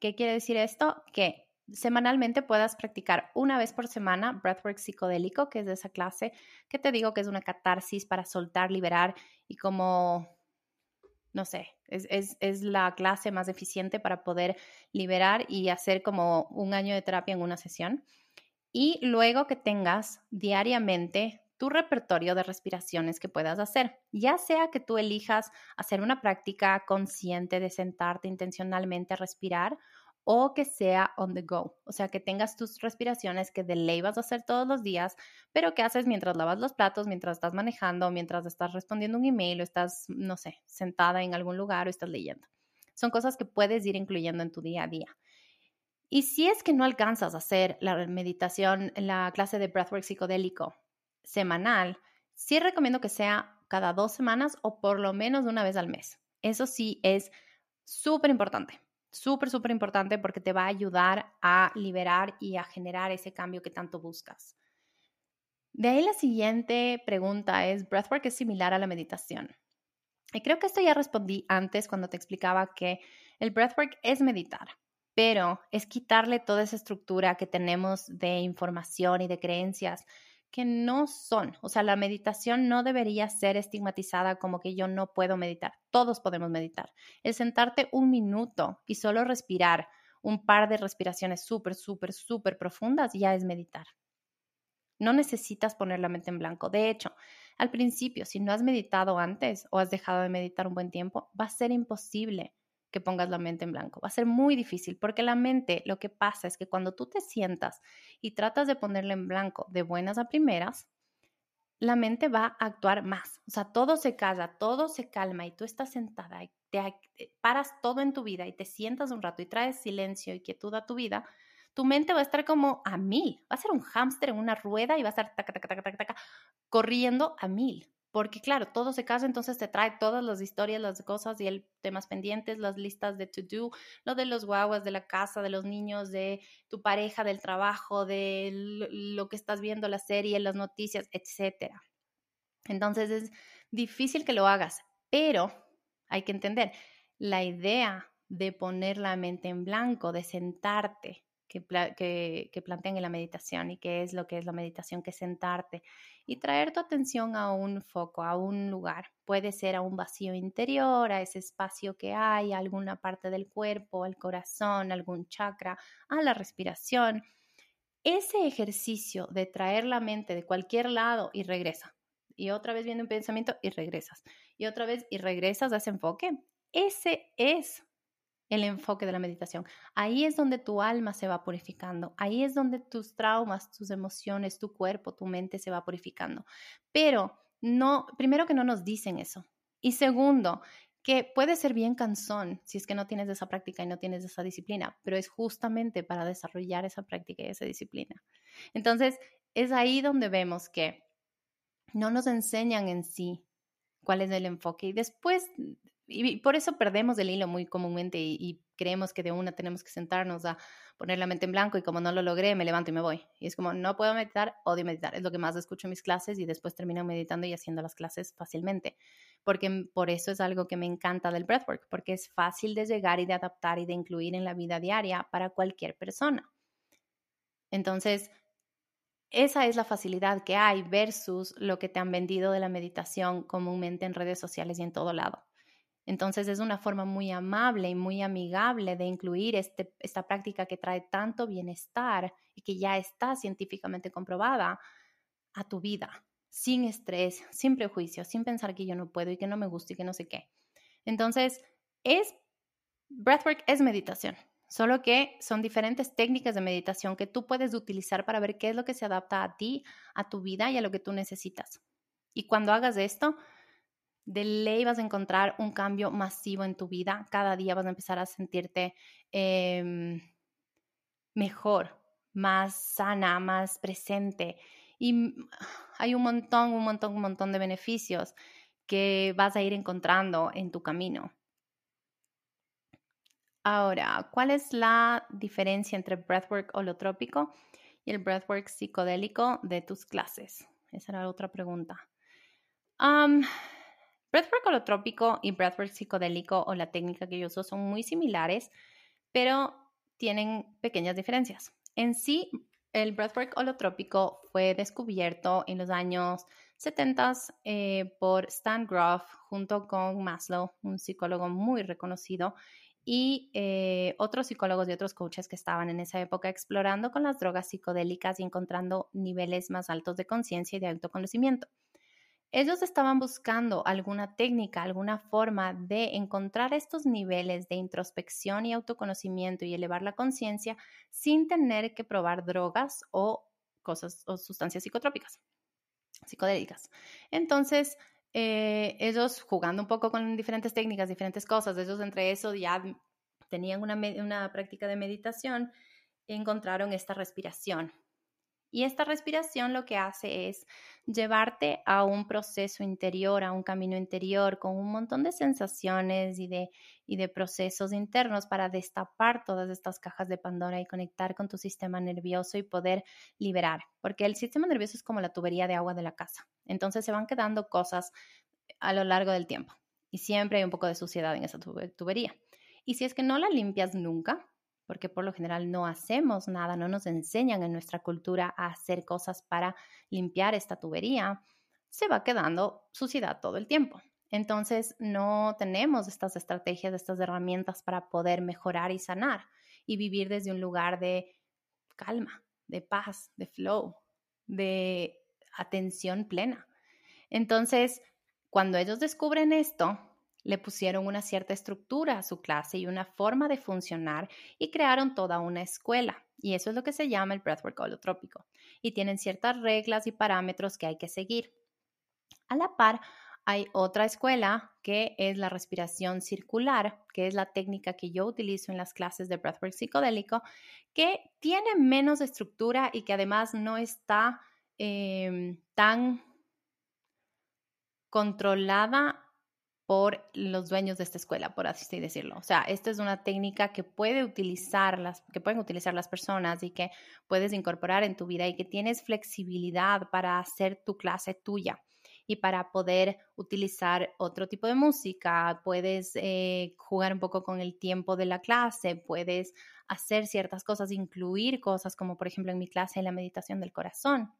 S1: ¿Qué quiere decir esto? Que semanalmente puedas practicar una vez por semana breathwork psicodélico, que es de esa clase que te digo que es una catarsis para soltar, liberar y como, no sé, es, es, es, la clase más eficiente para poder liberar y hacer como un año de terapia en una sesión. Y luego que tengas diariamente tu repertorio de respiraciones que puedas hacer, ya sea que tú elijas hacer una práctica consciente de sentarte intencionalmente a respirar o que sea on the go, o sea, que tengas tus respiraciones que de ley vas a hacer todos los días, pero que haces mientras lavas los platos, mientras estás manejando, mientras estás respondiendo un email o estás, no sé, sentada en algún lugar o estás leyendo. Son cosas que puedes ir incluyendo en tu día a día. Y si es que no alcanzas a hacer la meditación, la clase de breathwork psicodélico semanal, sí recomiendo que sea cada dos semanas o por lo menos una vez al mes. Eso sí es súper importante, súper, súper importante porque te va a ayudar a liberar y a generar ese cambio que tanto buscas. De ahí la siguiente pregunta es, ¿breathwork es similar a la meditación? Y creo que esto ya respondí antes cuando te explicaba que el breathwork es meditar, pero es quitarle toda esa estructura que tenemos de información y de creencias que no son. O sea, la meditación no debería ser estigmatizada como que yo no puedo meditar. Todos podemos meditar. El sentarte un minuto y solo respirar un par de respiraciones súper, súper, súper profundas ya es meditar. No necesitas poner la mente en blanco. De hecho, al principio, si no has meditado antes o has dejado de meditar un buen tiempo, va a ser imposible que pongas la mente en blanco. Va a ser muy difícil porque la mente lo que pasa es que cuando tú te sientas y tratas de ponerla en blanco de buenas a primeras, la mente va a actuar más. O sea, todo se calla, todo se calma y tú estás sentada y te eh, paras todo en tu vida y te sientas un rato y traes silencio y quietud a tu vida, tu mente va a estar como a mil. Va a ser un hámster en una rueda y va a estar taca, taca, taca, taca, taca, corriendo a mil porque claro, todo se casa, entonces te trae todas las historias, las cosas y el temas pendientes, las listas de to do, lo de los guaguas, de la casa, de los niños, de tu pareja, del trabajo, de lo que estás viendo, la serie, las noticias, etcétera. Entonces es difícil que lo hagas, pero hay que entender, la idea de poner la mente en blanco, de sentarte, que, que, plantean en la meditación y qué es lo que es la meditación, que es sentarte y traer tu atención a un foco, a un lugar. Puede ser a un vacío interior, a ese espacio que hay, a alguna parte del cuerpo, al corazón, algún chakra, a la respiración. Ese ejercicio de traer la mente de cualquier lado y regresa. Y otra vez viene un pensamiento y regresas. Y otra vez y regresas a ese enfoque. Ese es el enfoque de la meditación. Ahí es donde tu alma se va purificando, ahí es donde tus traumas, tus emociones, tu cuerpo, tu mente se va purificando. Pero no, primero que no nos dicen eso. Y segundo, que puede ser bien cansón si es que no tienes esa práctica y no tienes esa disciplina, pero es justamente para desarrollar esa práctica y esa disciplina. Entonces, es ahí donde vemos que no nos enseñan en sí cuál es el enfoque y después y por eso perdemos el hilo muy comúnmente y, creemos que de una tenemos que sentarnos a poner la mente en blanco y como no lo logré, me levanto y me voy. Y es como, no puedo meditar, odio meditar. Es lo que más escucho en mis clases y después termino meditando y haciendo las clases fácilmente. Porque por eso es algo que me encanta del breathwork, porque es fácil de llegar y de adaptar y de incluir en la vida diaria para cualquier persona. Entonces, esa es la facilidad que hay versus lo que te han vendido de la meditación comúnmente en redes sociales y en todo lado. Entonces es una forma muy amable y muy amigable de incluir este, esta práctica que trae tanto bienestar y que ya está científicamente comprobada a tu vida, sin estrés, sin prejuicios, sin pensar que yo no puedo y que no me gusta y que no sé qué. Entonces, es breathwork es meditación, solo que son diferentes técnicas de meditación que tú puedes utilizar para ver qué es lo que se adapta a ti, a tu vida y a lo que tú necesitas. Y cuando hagas esto, de ley vas a encontrar un cambio masivo en tu vida. Cada día vas a empezar a sentirte em, mejor, más sana, más presente. Y hay un montón, un montón, un montón de beneficios que vas a ir encontrando en tu camino. Ahora, ¿cuál es la diferencia entre breathwork holotrópico y el breathwork psicodélico de tus clases? Esa era otra pregunta. Breathwork holotrópico y breathwork psicodélico o la técnica que yo uso son muy similares, pero tienen pequeñas diferencias. En sí, el breathwork holotrópico fue descubierto en los años 70s eh, por Stan Groff junto con Maslow, un psicólogo muy reconocido, y eh, otros psicólogos y otros coaches que estaban en esa época explorando con las drogas psicodélicas y encontrando niveles más altos de conciencia y de autoconocimiento. Ellos estaban buscando alguna técnica, alguna forma de encontrar estos niveles de introspección y autoconocimiento y elevar la conciencia sin tener que probar drogas o cosas o sustancias psicotrópicas, psicodélicas. Entonces, eh, ellos jugando un poco con diferentes técnicas, diferentes cosas, ellos entre eso ya tenían una, una práctica de meditación, encontraron esta respiración. Y esta respiración lo que hace es llevarte a un proceso interior, a un camino interior con un montón de sensaciones y de, y de procesos internos para destapar todas estas cajas de Pandora y conectar con tu sistema nervioso y poder liberar, porque el sistema nervioso es como la tubería de agua de la casa. Entonces se van quedando cosas a lo largo del tiempo y siempre hay un poco de suciedad en esa tubería. Y si es que no la limpias nunca, porque por lo general no hacemos nada, no nos enseñan en nuestra cultura a hacer cosas para limpiar esta tubería, se va quedando suciedad todo el tiempo. Entonces no tenemos estas estrategias, estas herramientas para poder mejorar y sanar y vivir desde un lugar de calma, de paz, de flow, de atención plena. Entonces, cuando ellos descubren esto, le pusieron una cierta estructura a su clase y una forma de funcionar y crearon toda una escuela. Y eso es lo que se llama el breathwork holotrópico. Y tienen ciertas reglas y parámetros que hay que seguir. A la par, hay otra escuela que es la respiración circular, que es la técnica que yo utilizo en las clases de breathwork psicodélico, que tiene menos estructura y que además no está em, tan controlada por los dueños de esta escuela, por así decirlo. O sea, esta es una técnica que puede utilizar las, que pueden utilizar las personas y que puedes incorporar en tu vida y que tienes flexibilidad para hacer tu clase tuya y para poder utilizar otro tipo de música, puedes eh, jugar un poco con el tiempo de la clase, puedes hacer ciertas cosas, incluir cosas como por ejemplo en mi clase la meditación del corazón,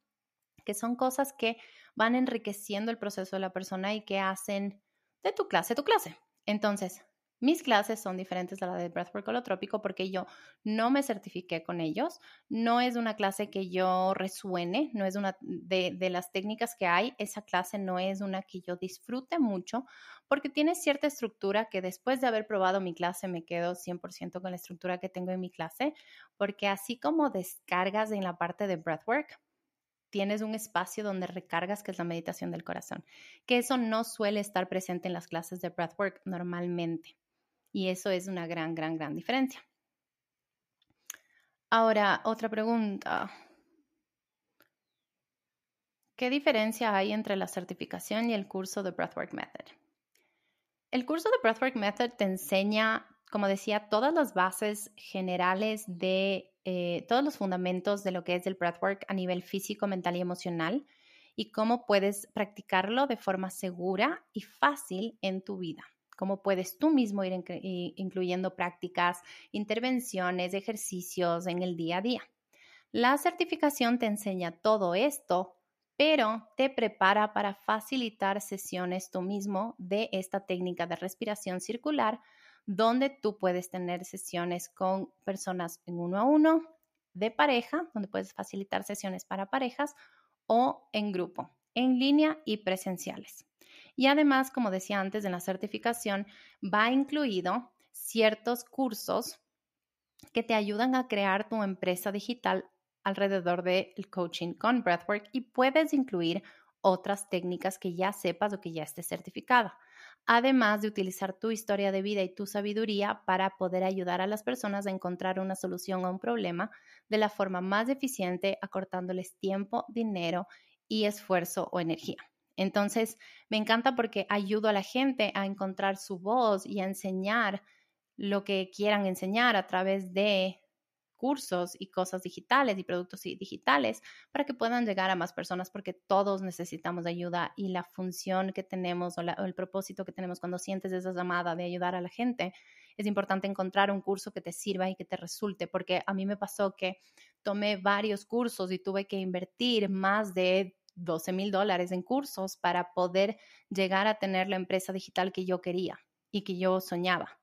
S1: que son cosas que van enriqueciendo el proceso de la persona y que hacen de tu clase, tu clase. Entonces, mis clases son diferentes a la de Breathwork Holotrópico porque yo no me certifiqué con ellos. No es una clase que yo resuene, no es una de, de, las técnicas que hay. Esa clase no es una que yo disfrute mucho porque tiene cierta estructura que después de haber probado mi clase me quedo 100% con la estructura que tengo en mi clase. Porque así como descargas en la parte de Breathwork, tienes un espacio donde recargas, que es la meditación del corazón, que eso no suele estar presente en las clases de breathwork normalmente. Y eso es una gran, gran, gran diferencia. Ahora, otra pregunta. ¿Qué diferencia hay entre la certificación y el curso de Breathwork Method? El curso de Breathwork Method te enseña, como decía, todas las bases generales de eh, todos los fundamentos de lo que es el breathwork a nivel físico, mental y emocional y cómo puedes practicarlo de forma segura y fácil en tu vida. Cómo puedes tú mismo ir incluyendo prácticas, intervenciones, ejercicios en el día a día. La certificación te enseña todo esto, pero te prepara para facilitar sesiones tú mismo de esta técnica de respiración circular donde tú puedes tener sesiones con personas en uno a uno, de pareja, donde puedes facilitar sesiones para parejas o en grupo, en línea y presenciales. Y además, como decía antes, en la certificación va incluido ciertos cursos que te ayudan a crear tu empresa digital alrededor del coaching con Breathwork y puedes incluir otras técnicas que ya sepas o que ya estés certificada además de utilizar tu historia de vida y tu sabiduría para poder ayudar a las personas a encontrar una solución a un problema de la forma más eficiente, acortándoles tiempo, dinero y esfuerzo o energía. Entonces, me encanta porque ayudo a la gente a encontrar su voz y a enseñar lo que quieran enseñar a través de cursos y cosas digitales y productos digitales para que puedan llegar a más personas porque todos necesitamos ayuda y la función que tenemos o, el propósito que tenemos cuando sientes esa llamada de ayudar a la gente, es importante encontrar un curso que te sirva y que te resulte porque a mí me pasó que tomé varios cursos y tuve que invertir más de 12 mil dólares en cursos para poder llegar a tener la empresa digital que yo quería y que yo soñaba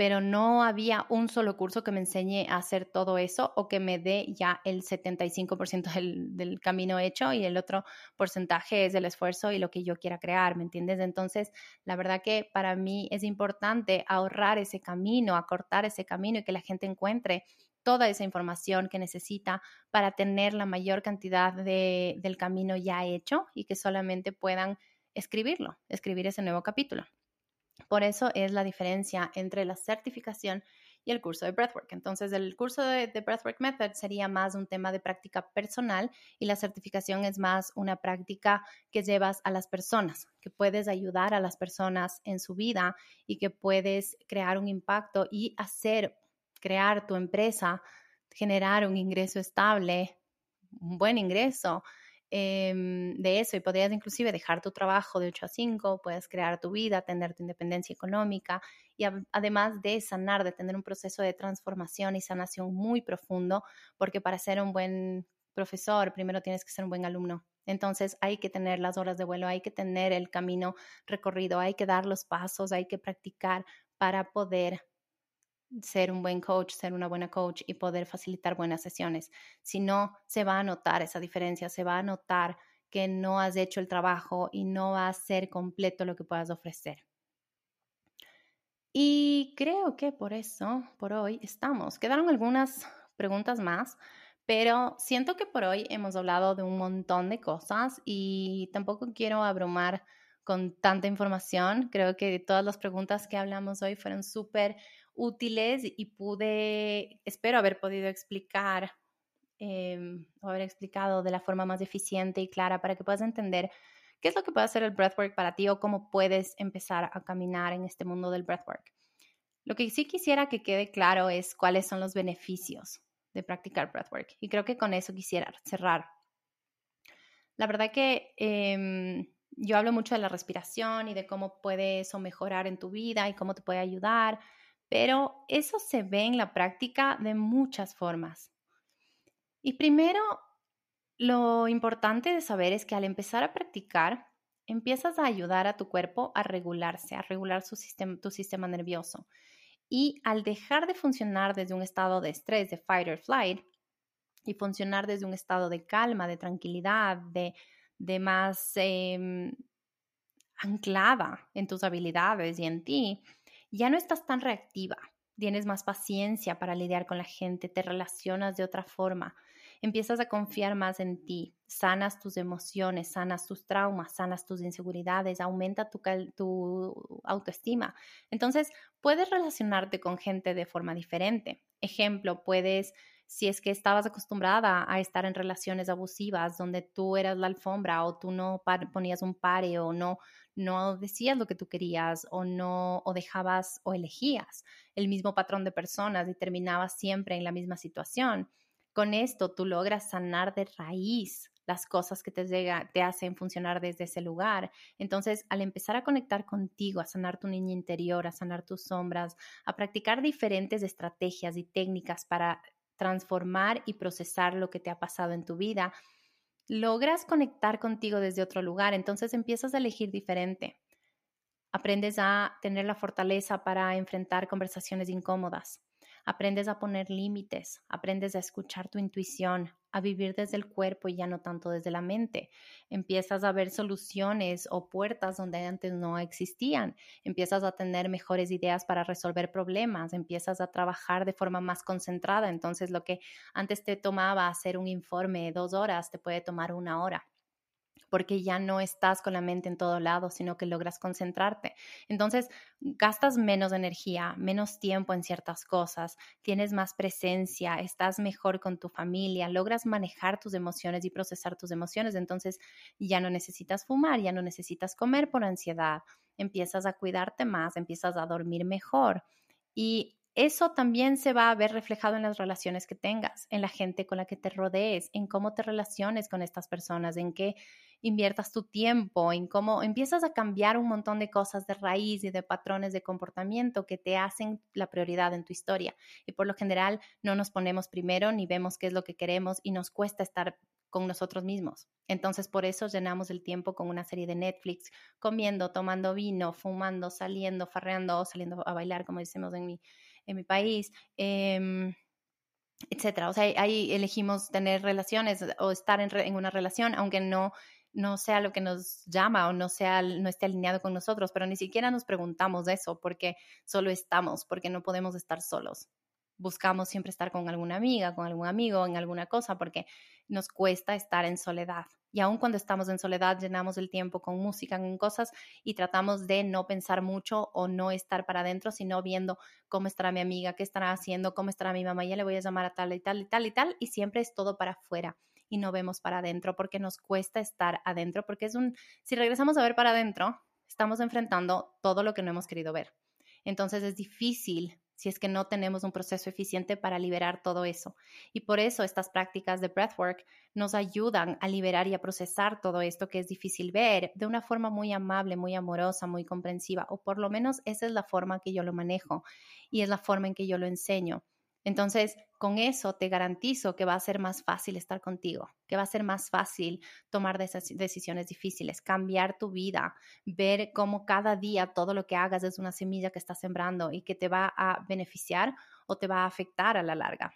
S1: pero no había un solo curso que me enseñe a hacer todo eso o que me dé ya el 75% del, del, camino hecho y el otro porcentaje es el esfuerzo y lo que yo quiera crear, ¿me entiendes? Entonces, la verdad que para mí es importante ahorrar ese camino, acortar ese camino y que la gente encuentre toda esa información que necesita para tener la mayor cantidad de, del camino ya hecho y que solamente puedan escribirlo, escribir ese nuevo capítulo. Por eso es la diferencia entre la certificación y el curso de Breathwork. Entonces, el curso de, Breathwork Method sería más un tema de práctica personal y la certificación es más una práctica que llevas a las personas, que puedes ayudar a las personas en su vida y que puedes crear un impacto y hacer, crear tu empresa, generar un ingreso estable, un buen ingreso Em, de eso y podrías inclusive dejar tu trabajo de 8 a 5, puedes crear tu vida, tener tu independencia económica y además de sanar, de tener un proceso de transformación y sanación muy profundo, porque para ser un buen profesor primero tienes que ser un buen alumno. Entonces hay que tener las horas de vuelo, hay que tener el camino recorrido, hay que dar los pasos, hay que practicar para poder ser un buen coach, ser una buena coach y poder facilitar buenas sesiones. Si no, se va a notar esa diferencia, se va a notar que no has hecho el trabajo y no va a ser completo lo que puedas ofrecer. Y creo que por eso, por hoy, estamos. Quedaron algunas preguntas más, pero siento que por hoy hemos hablado de un montón de cosas y tampoco quiero abrumar con tanta información. Creo que todas las preguntas que hablamos hoy fueron súper útiles y pude, espero haber podido explicar em, o haber explicado de la forma más eficiente y clara para que puedas entender qué es lo que puede hacer el breathwork para ti o cómo puedes empezar a caminar en este mundo del breathwork. Lo que sí quisiera que quede claro es cuáles son los beneficios de practicar breathwork y creo que con eso quisiera cerrar. La verdad que em, yo hablo mucho de la respiración y de cómo puede eso mejorar en tu vida y cómo te puede ayudar pero eso se ve en la práctica de muchas formas. Y primero, lo importante de saber es que al empezar a practicar, empiezas a ayudar a tu cuerpo a regularse, a regular su sistema, tu sistema nervioso. Y al dejar de funcionar desde un estado de estrés, de fight or flight, y funcionar desde un estado de calma, de tranquilidad, de, de más em, anclada en tus habilidades y en ti, ya no estás tan reactiva, tienes más paciencia para lidiar con la gente, te relacionas de otra forma, empiezas a confiar más en ti, sanas tus emociones, sanas tus traumas, sanas tus inseguridades, aumenta tu, autoestima. Entonces, puedes relacionarte con gente de forma diferente. Ejemplo, puedes si es que estabas acostumbrada a estar en relaciones abusivas donde tú eras la alfombra o tú no ponías un pare o no no decías lo que tú querías o no o dejabas o elegías el mismo patrón de personas y terminabas siempre en la misma situación. Con esto tú logras sanar de raíz las cosas que te, llega, te hacen funcionar desde ese lugar. Entonces, al empezar a conectar contigo, a sanar tu niña interior, a sanar tus sombras, a practicar diferentes estrategias y técnicas para transformar y procesar lo que te ha pasado en tu vida, logras conectar contigo desde otro lugar, entonces empiezas a elegir diferente. Aprendes a tener la fortaleza para enfrentar conversaciones incómodas. Aprendes a poner límites, aprendes a escuchar tu intuición, a vivir desde el cuerpo y ya no tanto desde la mente. Empiezas a ver soluciones o puertas donde antes no existían. Empiezas a tener mejores ideas para resolver problemas. Empiezas a trabajar de forma más concentrada. Entonces, lo que antes te tomaba hacer un informe de dos horas, te puede tomar una hora porque ya no estás con la mente en todo lado, sino que logras concentrarte. Entonces, gastas menos energía, menos tiempo en ciertas cosas, tienes más presencia, estás mejor con tu familia, logras manejar tus emociones y procesar tus emociones. Entonces, ya no necesitas fumar, ya no necesitas comer por ansiedad, empiezas a cuidarte más, empiezas a dormir mejor. Y eso también se va a ver reflejado en las relaciones que tengas, en la gente con la que te rodees, en cómo te relaciones con estas personas, en qué inviertas tu tiempo, en cómo empiezas a cambiar un montón de cosas de raíz y de patrones de comportamiento que te hacen la prioridad en tu historia. Y por lo general no nos ponemos primero ni vemos qué es lo que queremos y nos cuesta estar con nosotros mismos. Entonces, por eso llenamos el tiempo con una serie de Netflix, comiendo, tomando vino, fumando, saliendo, farreando, saliendo a bailar, como decimos en mi, en mi país, eh, etcétera. O sea, ahí elegimos tener relaciones o estar en, en, una relación, aunque no, no sea lo que nos llama o no, sea, no esté alineado con nosotros, pero ni siquiera nos preguntamos eso porque solo estamos, porque no podemos estar solos buscamos siempre estar con alguna amiga, con algún amigo, en alguna cosa, porque nos cuesta estar en soledad. Y aun cuando estamos en soledad, llenamos el tiempo con música, con cosas, y tratamos de no pensar mucho o no estar para adentro, sino viendo cómo estará mi amiga, qué estará haciendo, cómo estará mi mamá, ya le voy a llamar a tal y tal y tal y tal, y siempre es todo para afuera y no vemos para adentro porque nos cuesta estar adentro, porque es un, si regresamos a ver para adentro, estamos enfrentando todo lo que no hemos querido ver. Entonces es difícil si es que no tenemos un proceso eficiente para liberar todo eso. Y por eso estas prácticas de breathwork nos ayudan a liberar y a procesar todo esto que es difícil ver de una forma muy amable, muy amorosa, muy comprensiva, o por lo menos esa es la forma que yo lo manejo y es la forma en que yo lo enseño. Entonces, con eso te garantizo que va a ser más fácil estar contigo, que va a ser más fácil tomar decisiones difíciles, cambiar tu vida, ver cómo cada día todo lo que hagas es una semilla que estás sembrando y que te va a beneficiar o te va a afectar a la larga.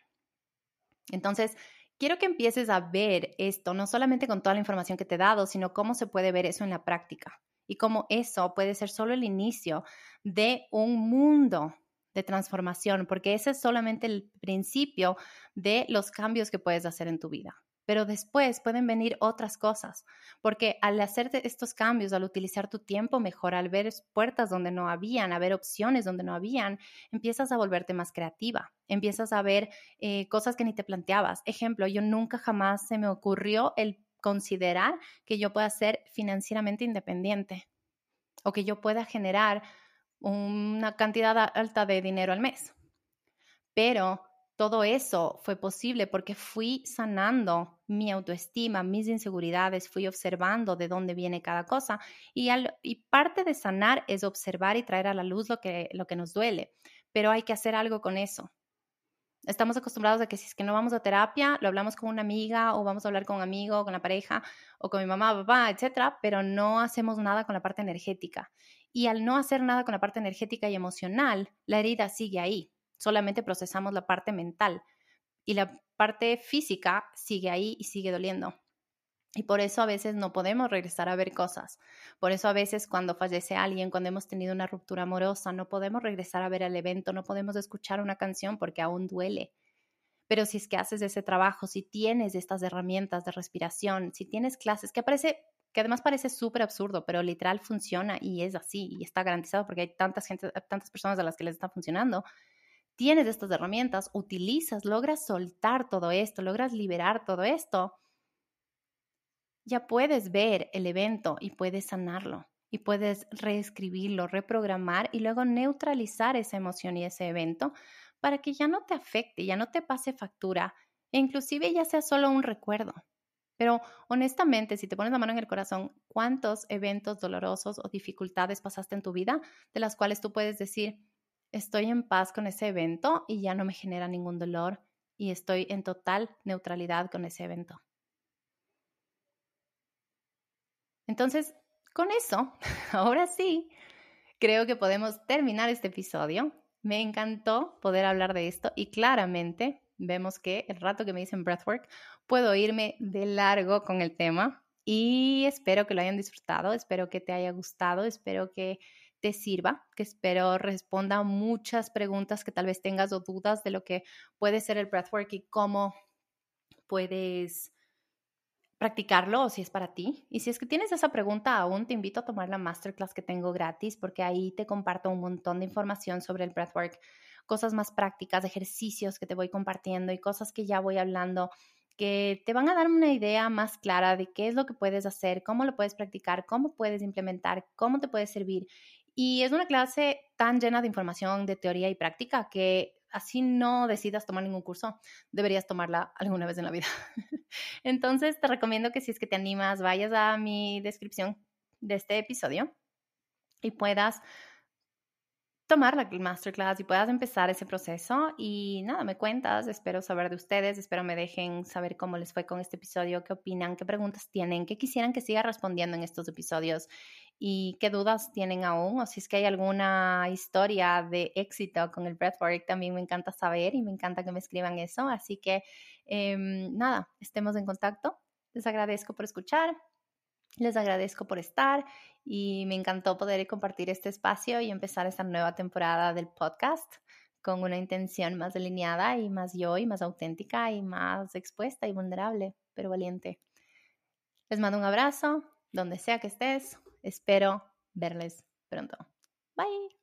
S1: Entonces, quiero que empieces a ver esto, no solamente con toda la información que te he dado, sino cómo se puede ver eso en la práctica y cómo eso puede ser solo el inicio de un mundo de transformación, porque ese es solamente el principio de los cambios que puedes hacer en tu vida. Pero después pueden venir otras cosas, porque al hacer estos cambios, al utilizar tu tiempo mejor, al ver puertas donde no habían, a ver opciones donde no habían, empiezas a volverte más creativa, empiezas a ver eh, cosas que ni te planteabas. Ejemplo, yo nunca jamás se me ocurrió el considerar que yo pueda ser financieramente independiente o que yo pueda generar una cantidad alta de dinero al mes. Pero todo eso fue posible porque fui sanando mi autoestima, mis inseguridades, fui observando de dónde viene cada cosa y, y parte de sanar es observar y traer a la luz lo que, lo que nos duele, pero hay que hacer algo con eso. Estamos acostumbrados a que si es que no vamos a terapia, lo hablamos con una amiga o vamos a hablar con un amigo, con la pareja o con mi mamá, papá, etcétera, pero no hacemos nada con la parte energética. Y al no hacer nada con la parte energética y emocional, la herida sigue ahí. Solamente procesamos la parte mental y la parte física sigue ahí y sigue doliendo. Y por eso a veces no podemos regresar a ver cosas. Por eso a veces cuando fallece alguien, cuando hemos tenido una ruptura amorosa, no podemos regresar a ver el evento, no podemos escuchar una canción porque aún duele. Pero si es que haces ese trabajo, si tienes estas herramientas de respiración, si tienes clases, que parece que además parece súper absurdo, pero literal funciona y es así y está garantizado porque hay tantas, gente, tantas personas a las que les está funcionando. Tienes estas herramientas, utilizas, logras soltar todo esto, logras liberar todo esto, ya puedes ver el evento y puedes sanarlo y puedes reescribirlo, reprogramar y luego neutralizar esa emoción y ese evento para que ya no te afecte, ya no te pase factura e inclusive ya sea solo un recuerdo. Pero honestamente, si te pones la mano en el corazón, ¿cuántos eventos dolorosos o dificultades pasaste en tu vida de las cuales tú puedes decir, estoy en paz con ese evento y ya no me genera ningún dolor y estoy en total neutralidad con ese evento? Entonces, con eso, ahora sí, creo que podemos terminar este episodio. Me encantó poder hablar de esto y claramente vemos que el rato que me dicen breathwork, puedo irme de largo con el tema y espero que lo hayan disfrutado, espero que te haya gustado, espero que te sirva, que espero responda muchas preguntas que tal vez tengas o dudas de lo que puede ser el breathwork y cómo puedes practicarlo o si es para ti. Y si es que tienes esa pregunta aún, te invito a tomar la masterclass que tengo gratis porque ahí te comparto un montón de información sobre el breathwork cosas más prácticas, ejercicios que te voy compartiendo y cosas que ya voy hablando que te van a dar una idea más clara de qué es lo que puedes hacer, cómo lo puedes practicar, cómo puedes implementar, cómo te puede servir. Y es una clase tan llena de información, de teoría y práctica que así no decidas tomar ningún curso, deberías tomarla alguna vez en la vida. Entonces, te recomiendo que si es que te animas, vayas a mi descripción de este episodio y puedas tomar la masterclass y puedas empezar ese proceso. Y nada, me cuentas, espero saber de ustedes, espero me dejen saber cómo les fue con este episodio, qué opinan, qué preguntas tienen, qué quisieran que siga respondiendo en estos episodios y qué dudas tienen aún, o si es que hay alguna historia de éxito con el breathwork, también me encanta saber y me encanta que me escriban eso. Así que em, nada, estemos en contacto. Les agradezco por escuchar. Les agradezco por estar y me encantó poder compartir este espacio y empezar esta nueva temporada del podcast con una intención más delineada y más yo y más auténtica y más expuesta y vulnerable, pero valiente. Les mando un abrazo, donde sea que estés. Espero verles pronto. Bye.